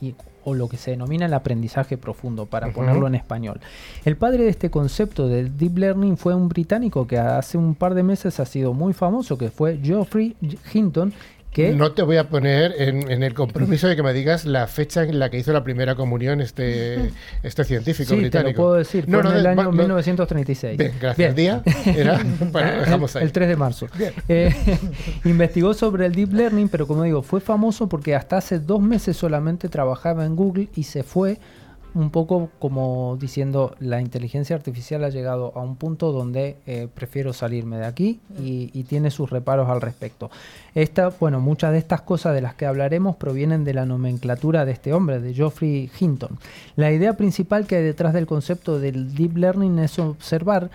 o lo que se denomina el aprendizaje profundo, para ponerlo en español. El padre de este concepto del deep learning fue un británico que hace un par de meses ha sido muy famoso, que fue Geoffrey Hinton, no te voy a poner en, el compromiso de que me digas la fecha en la que hizo la primera comunión este, [laughs] este científico sí, británico. Te lo puedo decir, fue en el año 1936. Bien, gracias. Día era, [laughs] dejamos ahí. El 3 de marzo. Eh, [laughs] investigó sobre el deep learning, pero como digo, fue famoso porque hasta hace dos meses solamente trabajaba en Google y se fue un poco como diciendo la inteligencia artificial ha llegado a un punto donde eh, prefiero salirme de aquí y, y, tiene sus reparos al respecto. Esta, bueno, muchas de estas cosas de las que hablaremos provienen de la nomenclatura de este hombre, de Geoffrey Hinton. La idea principal que hay detrás del concepto del deep learning es observar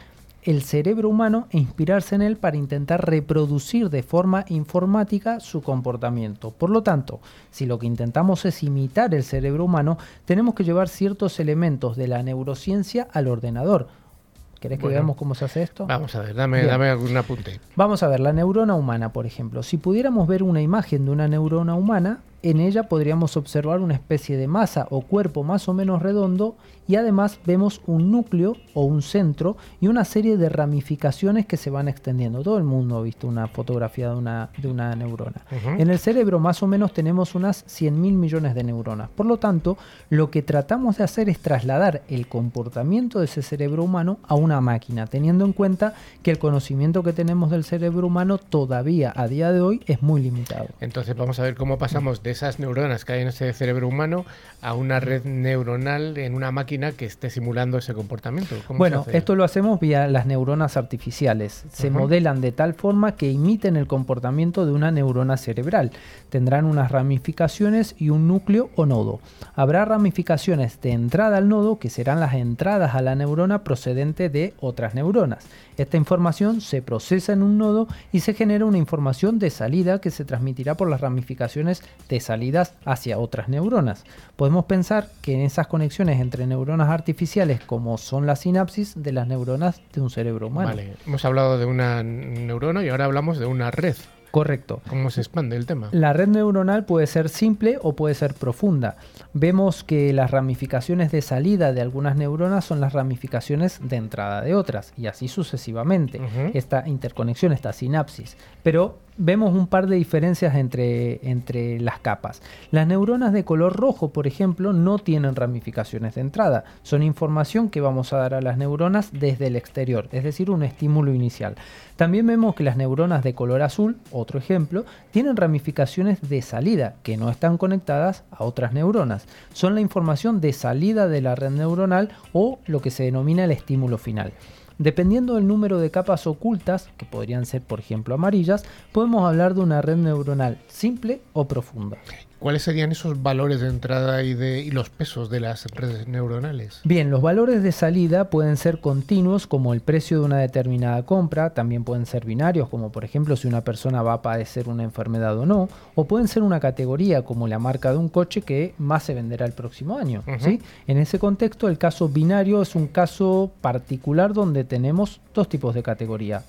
el cerebro humano e inspirarse en él para intentar reproducir de forma informática su comportamiento. Por lo tanto, si lo que intentamos es imitar el cerebro humano, tenemos que llevar ciertos elementos de la neurociencia al ordenador. ¿Querés que veamos cómo se hace esto? Vamos a ver, dame, dame algún apunte. Vamos a ver, la neurona humana, por ejemplo. Si pudiéramos ver una imagen de una neurona humana, en ella podríamos observar una especie de masa o cuerpo más o menos redondo y además vemos un núcleo o un centro y una serie de ramificaciones que se van extendiendo. Todo el mundo ha visto una fotografía de una, de una neurona. En el cerebro más o menos tenemos unas 100 mil millones de neuronas. Por lo tanto, lo que tratamos de hacer es trasladar el comportamiento de ese cerebro humano a una máquina, teniendo en cuenta que el conocimiento que tenemos del cerebro humano todavía a día de hoy es muy limitado. Entonces vamos a ver cómo pasamos de esas neuronas que hay en ese cerebro humano a una red neuronal en una máquina que esté simulando ese comportamiento? Bueno, esto lo hacemos vía las neuronas artificiales. Se modelan de tal forma que imiten el comportamiento de una neurona cerebral. Tendrán unas ramificaciones y un núcleo o nodo. Habrá ramificaciones de entrada al nodo que serán las entradas a la neurona procedente de otras neuronas. Esta información se procesa en un nodo y se genera una información de salida que se transmitirá por las ramificaciones de salidas hacia otras neuronas. Podemos pensar que en esas conexiones entre neuronas artificiales, como son las sinapsis de las neuronas de un cerebro humano. Vale, hemos hablado de una neurona y ahora hablamos de una red. Correcto. ¿Cómo se expande el tema? La red neuronal puede ser simple o puede ser profunda. Vemos que las ramificaciones de salida de algunas neuronas son las ramificaciones de entrada de otras y así sucesivamente. Esta interconexión, esta sinapsis. Pero vemos un par de diferencias entre, entre las capas. Las neuronas de color rojo, por ejemplo, no tienen ramificaciones de entrada. Son información que vamos a dar a las neuronas desde el exterior, es decir, un estímulo inicial. También vemos que las neuronas de color azul, otro ejemplo, tienen ramificaciones de salida que no están conectadas a otras neuronas. Son la información de salida de la red neuronal o lo que se denomina el estímulo final. Dependiendo del número de capas ocultas, que podrían ser por ejemplo amarillas, podemos hablar de una red neuronal simple o profunda. ¿Cuáles serían esos valores de entrada y, de, y los pesos de las redes neuronales? Bien, los valores de salida pueden ser continuos como el precio de una determinada compra, también pueden ser binarios como por ejemplo si una persona va a padecer una enfermedad o no, o pueden ser una categoría como la marca de un coche que más se venderá el próximo año. ¿sí? En ese contexto el caso binario es un caso particular donde tenemos dos tipos de categoría,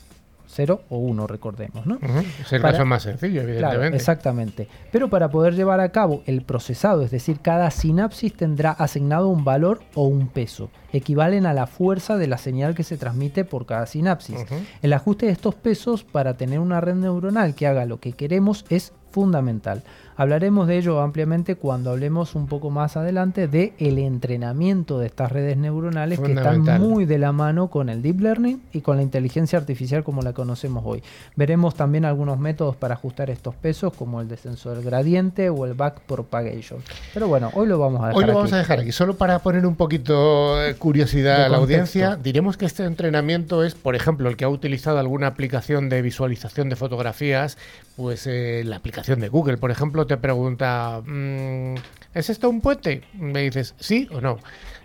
0 o 1 recordemos. ¿no? Es el Para- caso más sencillo, Claro, evidentemente. exactamente. Pero para poder llevar a cabo el procesado, es decir, cada sinapsis tendrá asignado un valor o un peso, equivalen a la fuerza de la señal que se transmite por cada sinapsis. El ajuste de estos pesos para tener una red neuronal que haga lo que queremos es fundamental. Hablaremos de ello ampliamente cuando hablemos un poco más adelante de el entrenamiento de estas redes neuronales que están muy de la mano con el deep learning y con la inteligencia artificial como la conocemos hoy. Veremos también algunos métodos para ajustar estos pesos como el descenso del gradiente o el back propagation. Pero bueno, hoy lo vamos a dejar Hoy lo vamos aquí. a dejar aquí, solo para poner un poquito de curiosidad De a la contexto. audiencia. Diremos que este entrenamiento es, por ejemplo, el que ha utilizado alguna aplicación de visualización de fotografías, pues eh, la aplicación de Google, por ejemplo, te pregunta, mm, ¿es esto un puente? Me dices, sí o no.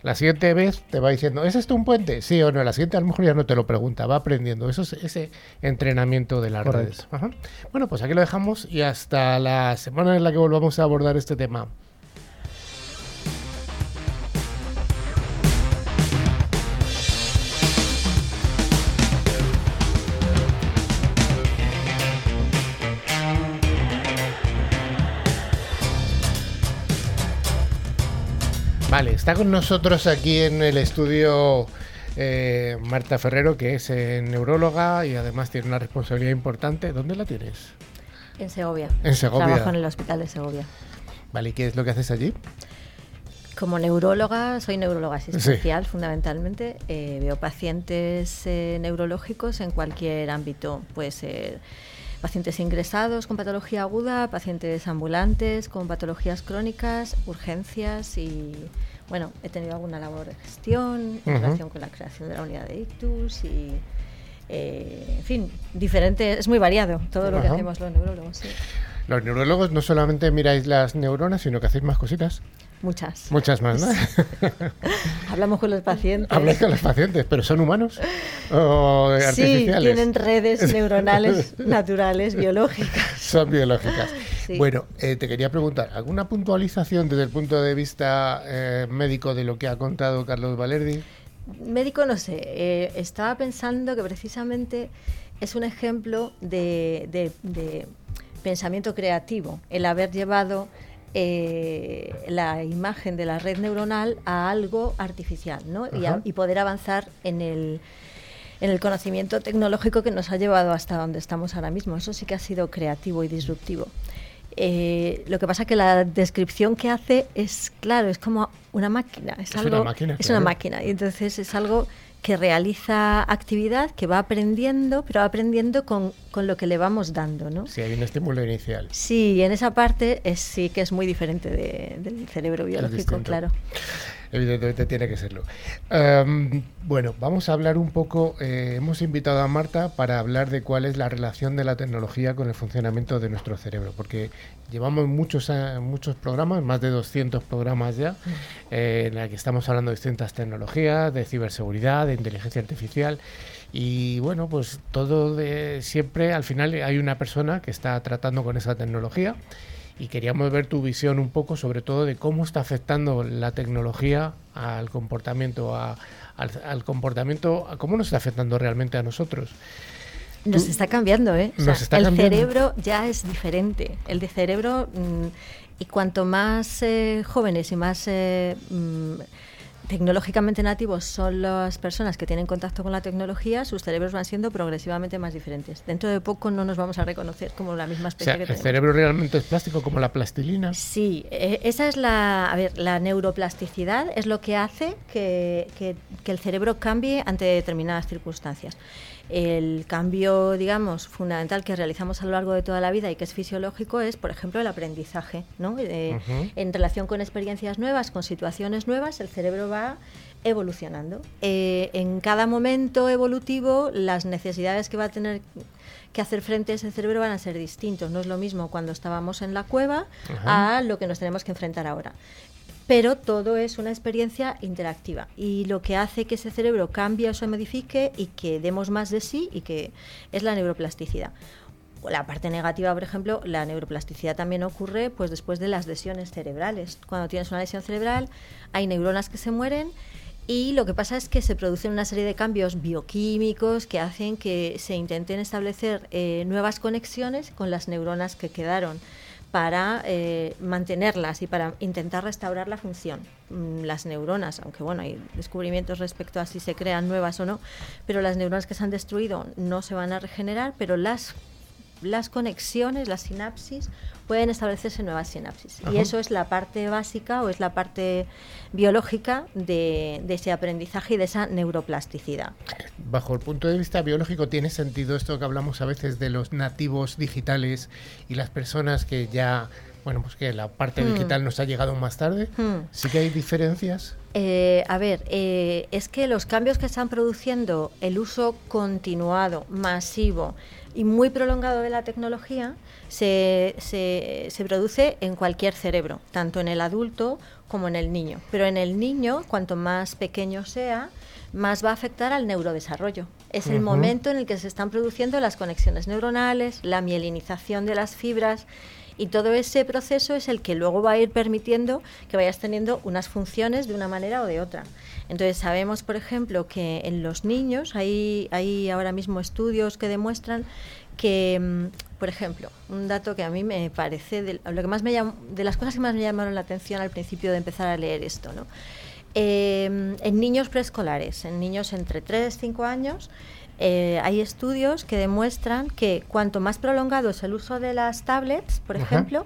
La siguiente vez te va diciendo, ¿es esto un puente? Sí o no. La siguiente a lo mejor ya no te lo pregunta, va aprendiendo. Eso es ese entrenamiento de las Correcto. redes. Ajá. Bueno, pues aquí lo dejamos y hasta la semana en la que volvamos a abordar este tema. Vale, está con nosotros aquí en el estudio eh, Marta Ferrero, que es eh, neuróloga y además tiene una responsabilidad importante. ¿Dónde la tienes? En Segovia. En Segovia. Trabajo en el hospital de Segovia. Vale, ¿y qué es lo que haces allí? Como neuróloga, soy neuróloga asistencial fundamentalmente. eh, veo pacientes neurológicos en cualquier ámbito. Puede ser pacientes ingresados con patología aguda, pacientes ambulantes con patologías crónicas, urgencias y, bueno, he tenido alguna labor de gestión en relación con la creación de la unidad de ictus y, eh, en fin, diferente, es muy variado todo lo que hacemos los neurólogos. sí. Los neurólogos no solamente miráis las neuronas, sino que hacéis más cositas. Muchas. Muchas más, ¿no? [laughs] Hablamos con los pacientes. Habláis con los pacientes, pero ¿son humanos? ¿O Sí, tienen redes [laughs] neuronales naturales, biológicas. Son biológicas. Sí. Bueno, eh, te quería preguntar, ¿alguna puntualización desde el punto de vista eh, médico de lo que ha contado Carlos Valerdi? Médico, no sé, eh, estaba pensando que precisamente es un ejemplo de, de- de pensamiento creativo, el haber llevado eh, la imagen de la red neuronal a algo artificial, ¿no? Y, a- Ajá. y poder avanzar en el, en el conocimiento tecnológico que nos ha llevado hasta donde estamos ahora mismo. Eso sí que ha sido creativo y disruptivo. Eh, lo que pasa que la descripción que hace es, claro, es como una máquina. Es, Es algo, una máquina, es claro. una máquina. Y entonces es algo que realiza actividad, que va aprendiendo, pero va aprendiendo con, con lo que le vamos dando, ¿no? Si hay un estímulo inicial. Sí, en esa parte es, sí que es muy diferente de- del cerebro biológico, claro. Evidentemente tiene que serlo. Em, bueno, vamos a hablar un poco. eh, hemos invitado a Marta para hablar de cuál es la relación de la tecnología con el funcionamiento de nuestro cerebro, porque llevamos muchos, muchos programas, más de 200 programas ya, eh, en la que estamos hablando de distintas tecnologías, de ciberseguridad, de inteligencia artificial. Y bueno, pues todo de siempre, al final hay una persona que está tratando con esa tecnología y queríamos ver tu visión un poco sobre todo de cómo está afectando la tecnología al comportamiento, a- al, al comportamiento, a cómo nos está afectando realmente a nosotros. Nos está cambiando, ¿eh? O sea, Nos está el cambiando. cerebro ya es diferente. El de cerebro, mm, y cuanto más eh, jóvenes y más eh, mm, tecnológicamente nativos son las personas que tienen contacto con la tecnología, sus cerebros van siendo progresivamente más diferentes. Dentro de poco no nos vamos a reconocer como la misma O especie sea, que el tenemos. cerebro realmente es plástico como la plastilina. Sí, eh, esa es la, a ver, la neuroplasticidad es lo que hace que, que- que el cerebro cambie ante determinadas circunstancias. El cambio, digamos, fundamental que realizamos a lo largo de toda la vida y que es fisiológico es, por ejemplo, el aprendizaje. ¿no? Eh. En relación con experiencias nuevas, con situaciones nuevas, el cerebro va evolucionando. Eh, en cada momento evolutivo, las necesidades que va a tener que hacer frente a ese cerebro van a ser distintos. No es lo mismo cuando estábamos en la cueva Ajá. a lo que nos tenemos que enfrentar ahora. Pero todo es una experiencia interactiva y lo que hace que ese cerebro cambie o se modifique y que demos más de sí y que es la neuroplasticidad. La parte negativa, por ejemplo, la neuroplasticidad también ocurre pues después de las lesiones cerebrales. Cuando tienes una lesión cerebral, hay neuronas que se mueren y lo que pasa es que se producen una serie de cambios bioquímicos que hacen que se intenten establecer eh, nuevas conexiones con las neuronas que quedaron para eh, mantenerlas y para intentar restaurar la función. Mm, Las neuronas, aunque bueno, hay descubrimientos respecto a si se crean nuevas o no, pero las neuronas que se han destruido no se van a regenerar, pero las las conexiones, las sinapsis, pueden establecerse nuevas sinapsis. Y eso es la parte básica o es la parte biológica de, de ese aprendizaje y de esa neuroplasticidad. Bajo el punto de vista biológico, ¿tiene sentido esto que hablamos a veces de los nativos digitales y las personas que ya, bueno, pues que la parte Hmm. digital nos ha llegado más tarde? Hmm. ¿Sí que hay diferencias? Eh, a ver, eh, es que los cambios que están produciendo el uso continuado, masivo y muy prolongado de la tecnología se, se- se produce en cualquier cerebro, tanto en el adulto como en el niño. Pero en el niño, cuanto más pequeño sea, más va a afectar al neurodesarrollo. Es el momento en el que se están produciendo las conexiones neuronales, la mielinización de las fibras y todo ese proceso es el que luego va a ir permitiendo que vayas teniendo unas funciones de una manera o de otra. Entonces sabemos, por ejemplo, que en los niños hay, hay ahora mismo estudios que demuestran que, mm, por ejemplo, un dato que a mí me parece de, lo que más me de las cosas que más me llamaron la atención al principio de empezar a leer esto, ¿no? Eh, en niños preescolares, en niños entre 3 y 5 años, eh, hay estudios que demuestran que cuanto más prolongado es el uso de las tablets, por Ajá. ejemplo,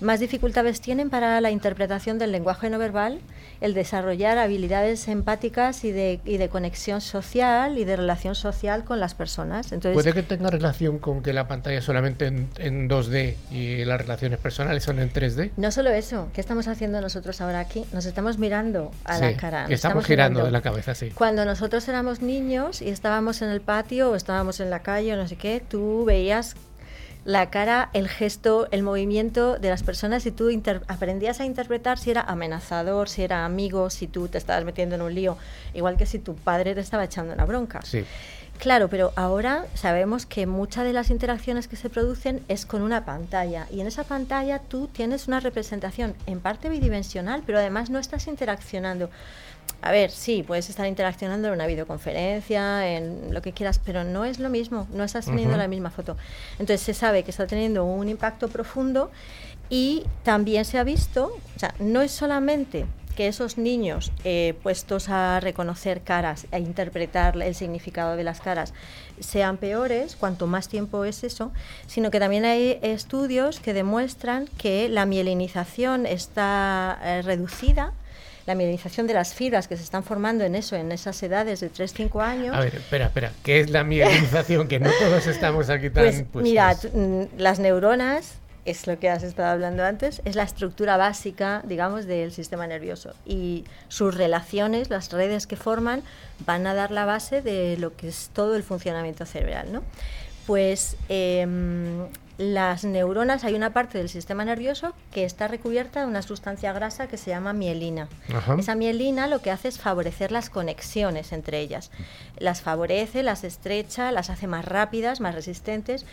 más dificultades tienen para la interpretación del lenguaje no verbal, el desarrollar habilidades empáticas y de, y de conexión social y de relación social con las personas. Entonces, ¿Puede que tenga relación con que la pantalla es solamente en, en 2D y las relaciones personales son en 3D? no solo eso, ¿qué estamos haciendo nosotros ahora aquí? Nos estamos mirando a la cara. estamos girando de la cabeza, sí. Cuando nosotros éramos niños y estábamos en el patio o estábamos en la calle o no sé qué, tú veías la cara, el gesto, el movimiento de las personas y tú inter- aprendías a interpretar si era amenazador, si era amigo, si tú te estabas metiendo en un lío, igual que si tu padre te estaba echando una bronca. Sí. Claro, pero ahora sabemos que muchas de las interacciones que se producen es con una pantalla y en esa pantalla tú tienes una representación en parte bidimensional, pero además no estás interaccionando. A ver, sí, puedes estar interaccionando en una videoconferencia, en lo que quieras, pero no es lo mismo, no estás teniendo la misma foto. Entonces se sabe que está teniendo un impacto profundo y también se ha visto, o sea, no es solamente que esos niños eh, puestos a reconocer caras, a interpretar el significado de las caras, sean peores, cuanto más tiempo es eso, sino que también hay estudios que demuestran que la mielinización está eh, reducida, la mielinización de las fibras que se están formando en eso, en esas edades de 3-5 años. A ver, espera, espera. ¿Qué es la mielinización? que no todos estamos aquí tan... Pues puestos. mira, tú- mm, las neuronas, es lo que has estado hablando antes, es la estructura básica, digamos, del sistema nervioso. Y sus relaciones, las redes que forman, van a dar la base de lo que es todo el funcionamiento cerebral, ¿no? Pues em, las neuronas, hay una parte del sistema nervioso que está recubierta de una sustancia grasa que se llama mielina. Ajá. Esa mielina lo que hace es favorecer las conexiones entre ellas. Las favorece, las estrecha, las hace más rápidas, más resistentes.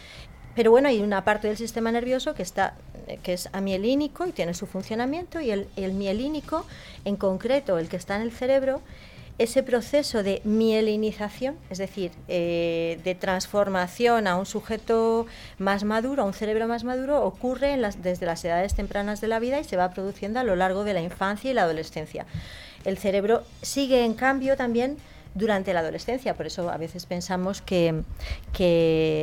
Pero bueno, hay una parte del sistema nervioso que está eh, que es amielínico y tiene su funcionamiento y el, el mielínico, en concreto el que está en el cerebro, ese proceso de mielinización, es decir, eh, de transformación a un sujeto más maduro, a un cerebro más maduro, ocurre desde las edades tempranas de la vida y se va produciendo a lo largo de la infancia y la adolescencia. El cerebro sigue, en cambio, también durante la adolescencia. Por eso a veces pensamos que,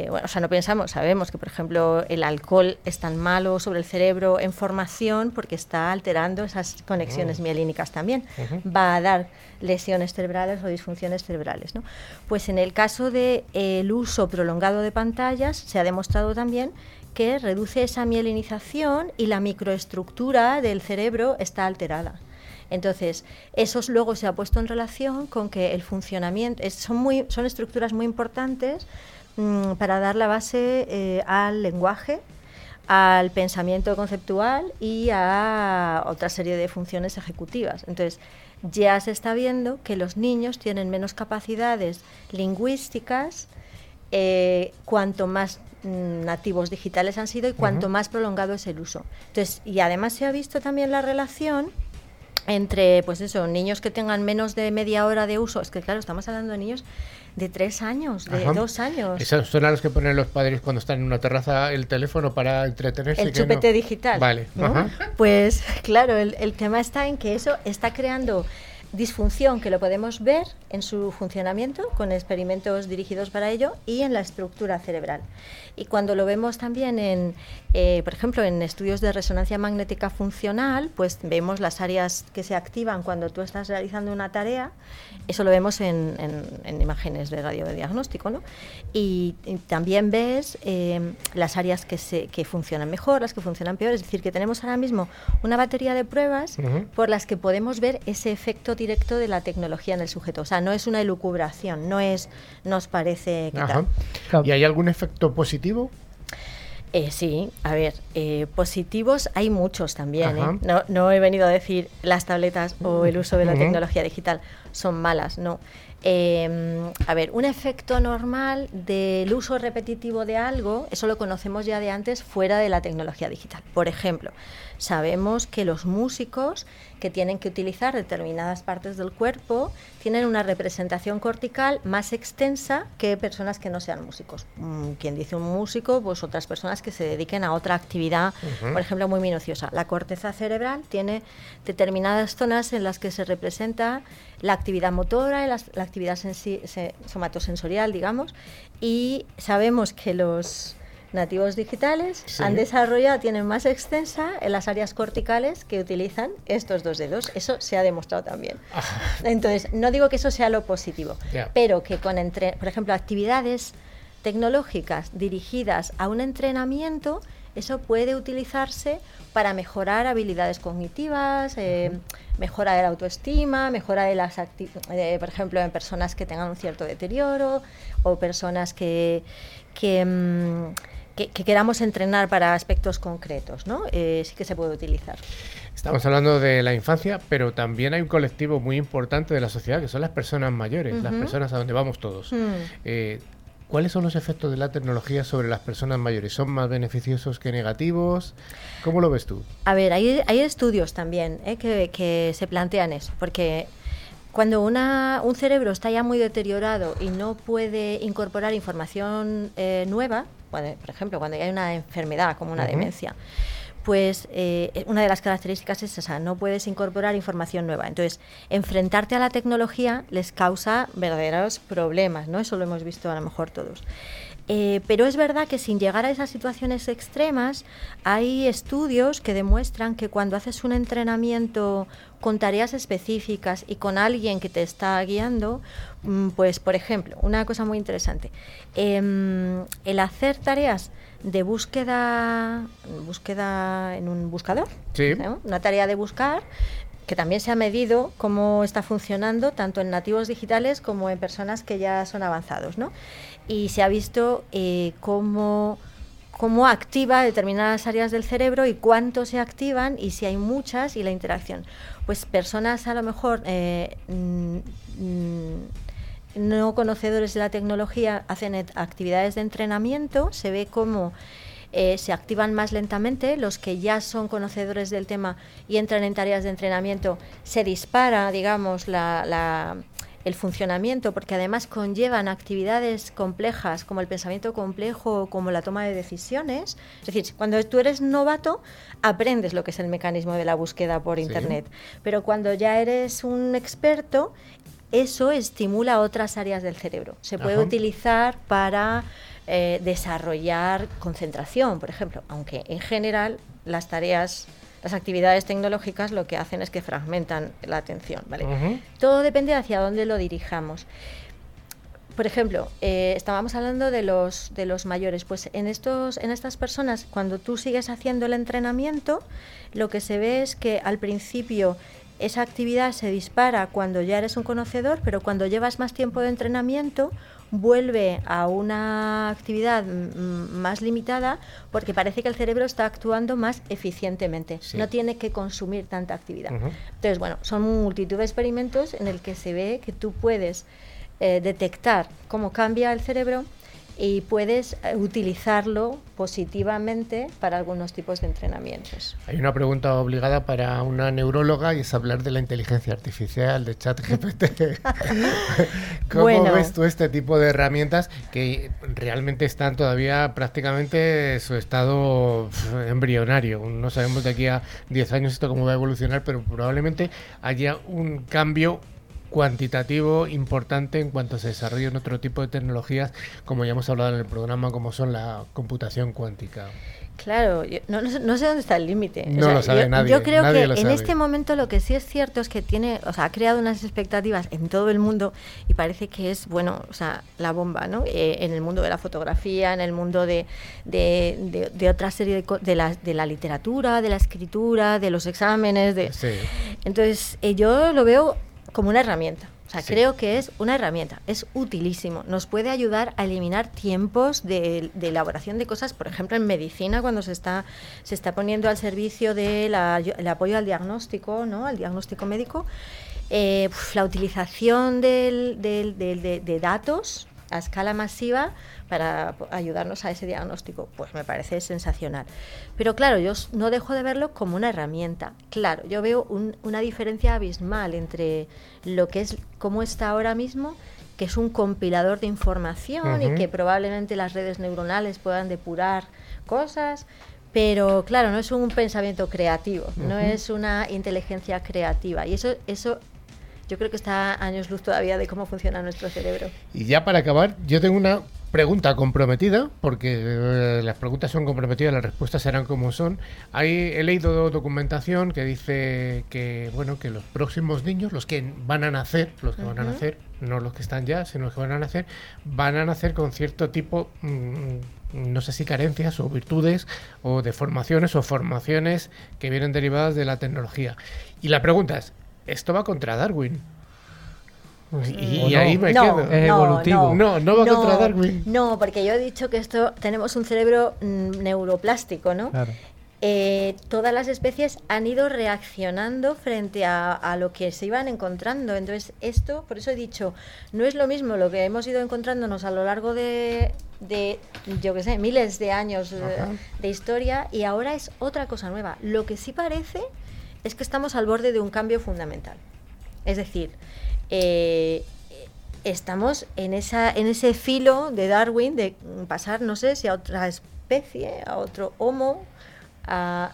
bueno, o sea, no pensamos, sabemos que, por ejemplo, el alcohol es tan malo sobre el cerebro en formación porque está alterando esas conexiones mm. mielínicas también. Va a dar lesiones cerebrales o disfunciones cerebrales. ¿no? Pues en el caso del el uso prolongado de pantallas se ha demostrado también que reduce esa mielinización y la microestructura del cerebro está alterada. Entonces, eso luego se ha puesto en relación con que el funcionamiento, son, muy, son estructuras muy importantes mm, para dar la base eh, al lenguaje, al pensamiento conceptual y a otra serie de funciones ejecutivas. Entonces, ya se está viendo que los niños tienen menos capacidades lingüísticas eh, cuanto más mm, nativos digitales han sido y cuanto más prolongado es el uso. Entonces, y además se ha visto también la relación entre, pues eso, niños que tengan menos de media hora de uso. Es que, claro, estamos hablando de niños de tres años, de dos años. Esos son a los que ponen los padres cuando están en una terraza el teléfono para entretenerse. El chupete digital. Vale. Pues [laughs] claro, el, el tema está en que eso está creando disfunción que lo podemos ver en su funcionamiento con experimentos dirigidos para ello y en la estructura cerebral. Y cuando lo vemos también en, eh, por ejemplo, en estudios de resonancia magnética funcional, pues vemos las áreas que se activan cuando tú estás realizando una tarea. Eso lo vemos en, imágenes de radiodiagnóstico, ¿no? Y, también ves eh, las áreas que, se, que funcionan mejor, las que funcionan peor. Es decir, que tenemos ahora mismo una batería de pruebas por las que podemos ver ese efecto directo de la tecnología en el sujeto. O sea, no es una elucubración, no es nos parece que ¿Y hay algún efecto positivo? Eh, sí, a ver, eh, positivos hay muchos también. ¿eh? No, no, he venido a decir las tabletas o el uso de la tecnología digital son malas, no. Em, a ver, un efecto normal del uso repetitivo de algo, eso lo conocemos ya de antes fuera de la tecnología digital. Por ejemplo, sabemos que los músicos que tienen que utilizar determinadas partes del cuerpo tienen una representación cortical más extensa que personas que no sean músicos. Mm, quien dice un músico, pues otras personas que se dediquen a otra actividad, por ejemplo, muy minuciosa. La corteza cerebral tiene determinadas zonas en las que se representa la actividad motora, la, la actividad somatosensorial, digamos, y sabemos que los nativos digitales han desarrollado, tienen más extensa en las áreas corticales que utilizan estos dos dedos. Eso se ha demostrado también. Entonces, no digo que eso sea lo positivo, pero que con, entre, por ejemplo, actividades tecnológicas dirigidas a un entrenamiento, eso puede utilizarse para mejorar habilidades cognitivas, eh, mejora de la autoestima, mejora de las, por ejemplo, en personas que tengan un cierto deterioro o personas que, que mm, que, queramos entrenar para aspectos concretos, ¿no? Eh, sí que se puede utilizar. Estamos hablando de la infancia, pero también hay un colectivo muy importante de la sociedad que son las personas mayores, las personas a donde vamos todos. Mm. Eh, ¿Cuáles son los efectos de la tecnología sobre las personas mayores? ¿Son más beneficiosos que negativos? ¿Cómo lo ves tú? A ver, hay, hay estudios también eh, que, que, se plantean eso, porque cuando una, un cerebro está ya muy deteriorado y no puede incorporar información nueva, por ejemplo, cuando hay una enfermedad como una demencia, pues eh, una de las características es esa, no puedes incorporar información nueva. Entonces, enfrentarte a la tecnología les causa verdaderos problemas, ¿no? Eso lo hemos visto a lo mejor todos. Eh, pero es verdad que sin llegar a esas situaciones extremas, hay estudios que demuestran que cuando haces un entrenamiento con tareas específicas y con alguien que te está guiando, mm, pues por ejemplo, una cosa muy interesante, em, el hacer tareas de búsqueda, búsqueda en un buscador, una tarea de buscar, que también se ha medido cómo está funcionando tanto en nativos digitales como en personas que ya son avanzados, ¿no? y se ha visto eh, cómo, cómo activa determinadas áreas del cerebro y cuánto se activan y si hay muchas y la interacción. Pues personas a lo mejor eh, mm, no conocedores de la tecnología hacen actividades de entrenamiento, se ve cómo eh, se activan más lentamente, los que ya son conocedores del tema y entran en tareas de entrenamiento, se dispara, digamos, la el funcionamiento, porque además conllevan actividades complejas como el pensamiento complejo, como la toma de decisiones. Es decir, cuando tú eres novato, aprendes lo que es el mecanismo de la búsqueda por Internet, pero cuando ya eres un experto, eso estimula otras áreas del cerebro. Se puede utilizar para eh, desarrollar concentración, por ejemplo, aunque en general las tareas las actividades tecnológicas lo que hacen es que fragmentan la atención. ¿vale? Todo depende hacia dónde lo dirijamos. Por ejemplo, eh, estábamos hablando de los, de los mayores. Pues en, estos, en estas personas, cuando tú sigues haciendo el entrenamiento, lo que se ve es que al principio esa actividad se dispara cuando ya eres un conocedor, pero cuando llevas más tiempo de entrenamiento, vuelve a una actividad más limitada porque parece que el cerebro está actuando más eficientemente, no tiene que consumir tanta actividad. Entonces, bueno, son multitud de experimentos en el que se ve que tú puedes eh, detectar cómo cambia el cerebro y puedes eh, utilizarlo positivamente para algunos tipos de entrenamientos. Hay una pregunta obligada para una neuróloga y es hablar de la inteligencia artificial, de ChatGPT. [laughs] ¿Cómo ves tú este tipo de herramientas que realmente están todavía prácticamente en su estado embrionario? No sabemos de aquí a 10 años esto cómo va a evolucionar, pero probablemente haya un cambio cuantitativo importante en cuanto se desarrollen otro tipo de tecnologías, como ya hemos hablado en el programa, como son la computación cuántica. Claro, no, sé dónde está el límite. No lo sabe yo, nadie. Yo creo que en este momento lo que sí es cierto es que tiene, o sea, ha creado unas expectativas en todo el mundo y parece que es, bueno, o sea, la bomba, ¿no? Eh, en el mundo de la fotografía, en el mundo de, de, de, otra serie de, de, la, de la literatura, de la escritura, de los exámenes. De... Entonces, eh, yo lo veo como una herramienta. O sea, creo que es una herramienta, es utilísimo, nos puede ayudar a eliminar tiempos de, elaboración de cosas, por ejemplo, en medicina, cuando se está, se está poniendo al servicio del apoyo al diagnóstico, ¿no? al diagnóstico médico, eh, la utilización del, de datos a escala masiva para ayudarnos a ese diagnóstico, pues me parece sensacional. Pero claro, yo no dejo de verlo como una herramienta. Claro, yo veo una diferencia abismal entre lo que es cómo está ahora mismo que es un compilador de información y que probablemente las redes neuronales puedan depurar cosas, pero claro, no es un pensamiento creativo, no es una inteligencia creativa. Y eso, eso yo creo que está años luz todavía de cómo funciona nuestro cerebro. Y ya para acabar, yo tengo una pregunta comprometida, porque eh, las preguntas son comprometidas, las respuestas serán como son. Hay, he leído documentación que dice que bueno que los próximos niños, los que van a nacer, los que van a nacer, no los que están ya, sino los que van a nacer, van a nacer con cierto tipo, mm, no sé si carencias o virtudes o deformaciones o formaciones que vienen derivadas de la tecnología. Y la pregunta es, esto va contra Darwin. Y, ahí me quedo. Es evolutivo. No, no, va contra Darwin. No, porque yo he dicho que esto tenemos un cerebro mm, neuroplástico, ¿no? Eh, todas las especies han ido reaccionando frente a, lo que se iban encontrando. Entonces, esto, por eso he dicho, no es lo mismo lo que hemos ido encontrándonos a lo largo de, de yo qué sé, miles de años de historia y ahora es otra cosa nueva. Lo que sí parece es que estamos al borde de un cambio fundamental. Es decir, eh, estamos en, esa, en ese filo de Darwin de pasar, no sé si a otra especie, a otro homo, a...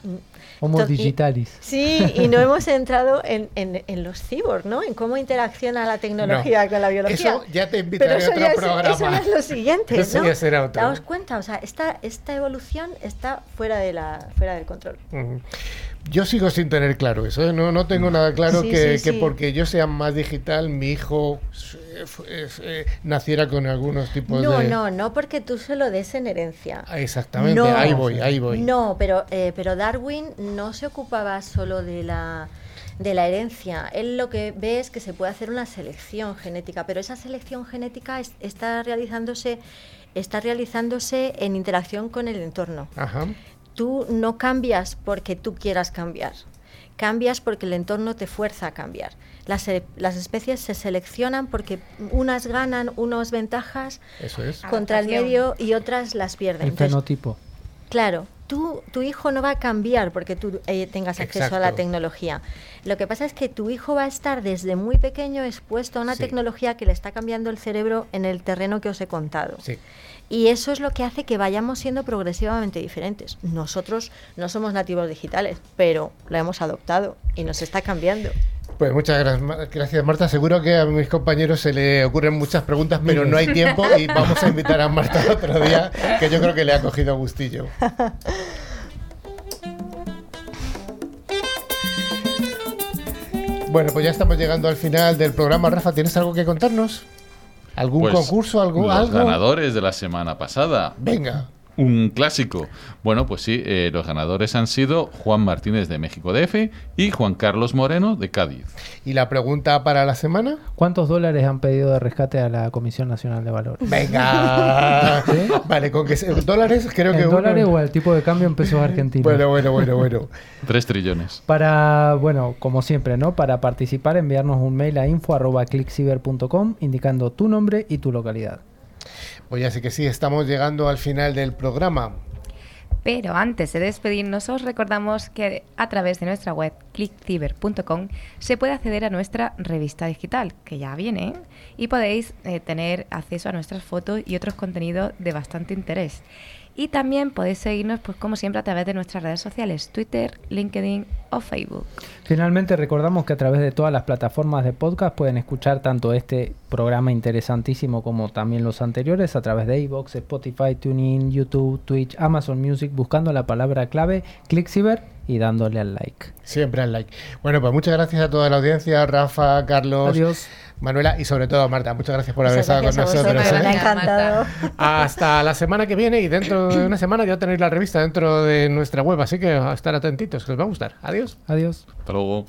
Homo digitalis. sí, y no hemos entrado en, en, los cyborgs, ¿no? En cómo interacciona la tecnología con la biología. Eso ya te invitaré a otro programa. eso es lo siguiente, [laughs] eso Ya será otro. Daos cuenta, o sea, esta, esta evolución está fuera, de la, fuera del control. Yo sigo sin tener claro eso, ¿eh? no, no tengo nada claro que, porque yo sea más digital, mi hijo eh, naciera con algunos tipos de... No, no, no porque tú se lo des en herencia. Ah, exactamente, ahí voy, ahí voy. No, pero, eh, pero Darwin no se ocupaba solo de la de la herencia. Él lo que ve es que se puede hacer una selección genética, pero esa selección genética está realizándose está realizándose en interacción con el entorno. Ajá tú no cambias porque tú quieras cambiar, cambias porque el entorno te fuerza a cambiar. Las, las especies se seleccionan porque unas ganan unas ventajas contra el medio y otras las pierden. El fenotipo. Claro, tú, tu hijo no va a cambiar porque tú eh, tengas acceso a la tecnología. Lo que pasa es que tu hijo va a estar desde muy pequeño expuesto a una Sí. tecnología que le está cambiando el cerebro en el terreno que os he contado. Sí. Y eso es lo que hace que vayamos siendo progresivamente diferentes. Nosotros no somos nativos digitales, pero lo hemos adoptado y nos está cambiando. Pues muchas gra- gracias, Marta. Seguro que a mis compañeros se le ocurren muchas preguntas, pero no hay tiempo y [laughs] vamos a invitar a Marta otro día, que yo creo que le ha cogido gustillo. [laughs] Bueno, pues ya estamos llegando al final del programa. Rafa, ¿tienes algo que contarnos? ¿Algún Pues, concurso? ¿Algo? Los algo? ganadores de la semana pasada. Venga. Un clásico. Bueno, pues sí, eh, los ganadores han sido Juan Martínez de México DF y Juan Carlos Moreno de Cádiz. ¿Y la pregunta para la semana? ¿Cuántos dólares han pedido de rescate a la Comisión Nacional de Valores? Venga. [laughs] ¿Sí? Vale, con que se- dólares creo que ¿En uno- dólares o el tipo de cambio en pesos argentinos? Bueno, bueno, bueno, bueno. [laughs] Tres trillones. Para, bueno, como siempre, ¿no? Para participar, enviarnos un mail a info.clickciber.com indicando tu nombre y tu localidad. Pues ya sé que sí, estamos llegando al final del programa. Pero antes de despedirnos, os recordamos que a través de nuestra web clickciber.com se puede acceder a nuestra revista digital, que ya viene, y podéis eh, tener acceso a nuestras fotos y otros contenidos de bastante interés. Y también podéis seguirnos, pues como siempre, a través de nuestras redes sociales, Twitter, LinkedIn o Facebook. Finalmente recordamos que a través de todas las plataformas de podcast pueden escuchar tanto este programa interesantísimo como también los anteriores a través de iVoox, Spotify, TuneIn, YouTube, Twitch, Amazon Music, buscando la palabra clave ClickCiber y dándole al like. Siempre al like. Bueno, pues muchas gracias a toda la audiencia, Rafa, Carlos, Adiós. Manuela y sobre todo a Marta. Muchas gracias por haber estado con nosotros. vosotros, me ha ¿eh? encantado. Hasta la semana que viene y dentro de una semana ya tenéis la revista dentro de nuestra web, así que a estar atentitos, que os va a gustar. Adiós. Adiós. Hasta luego.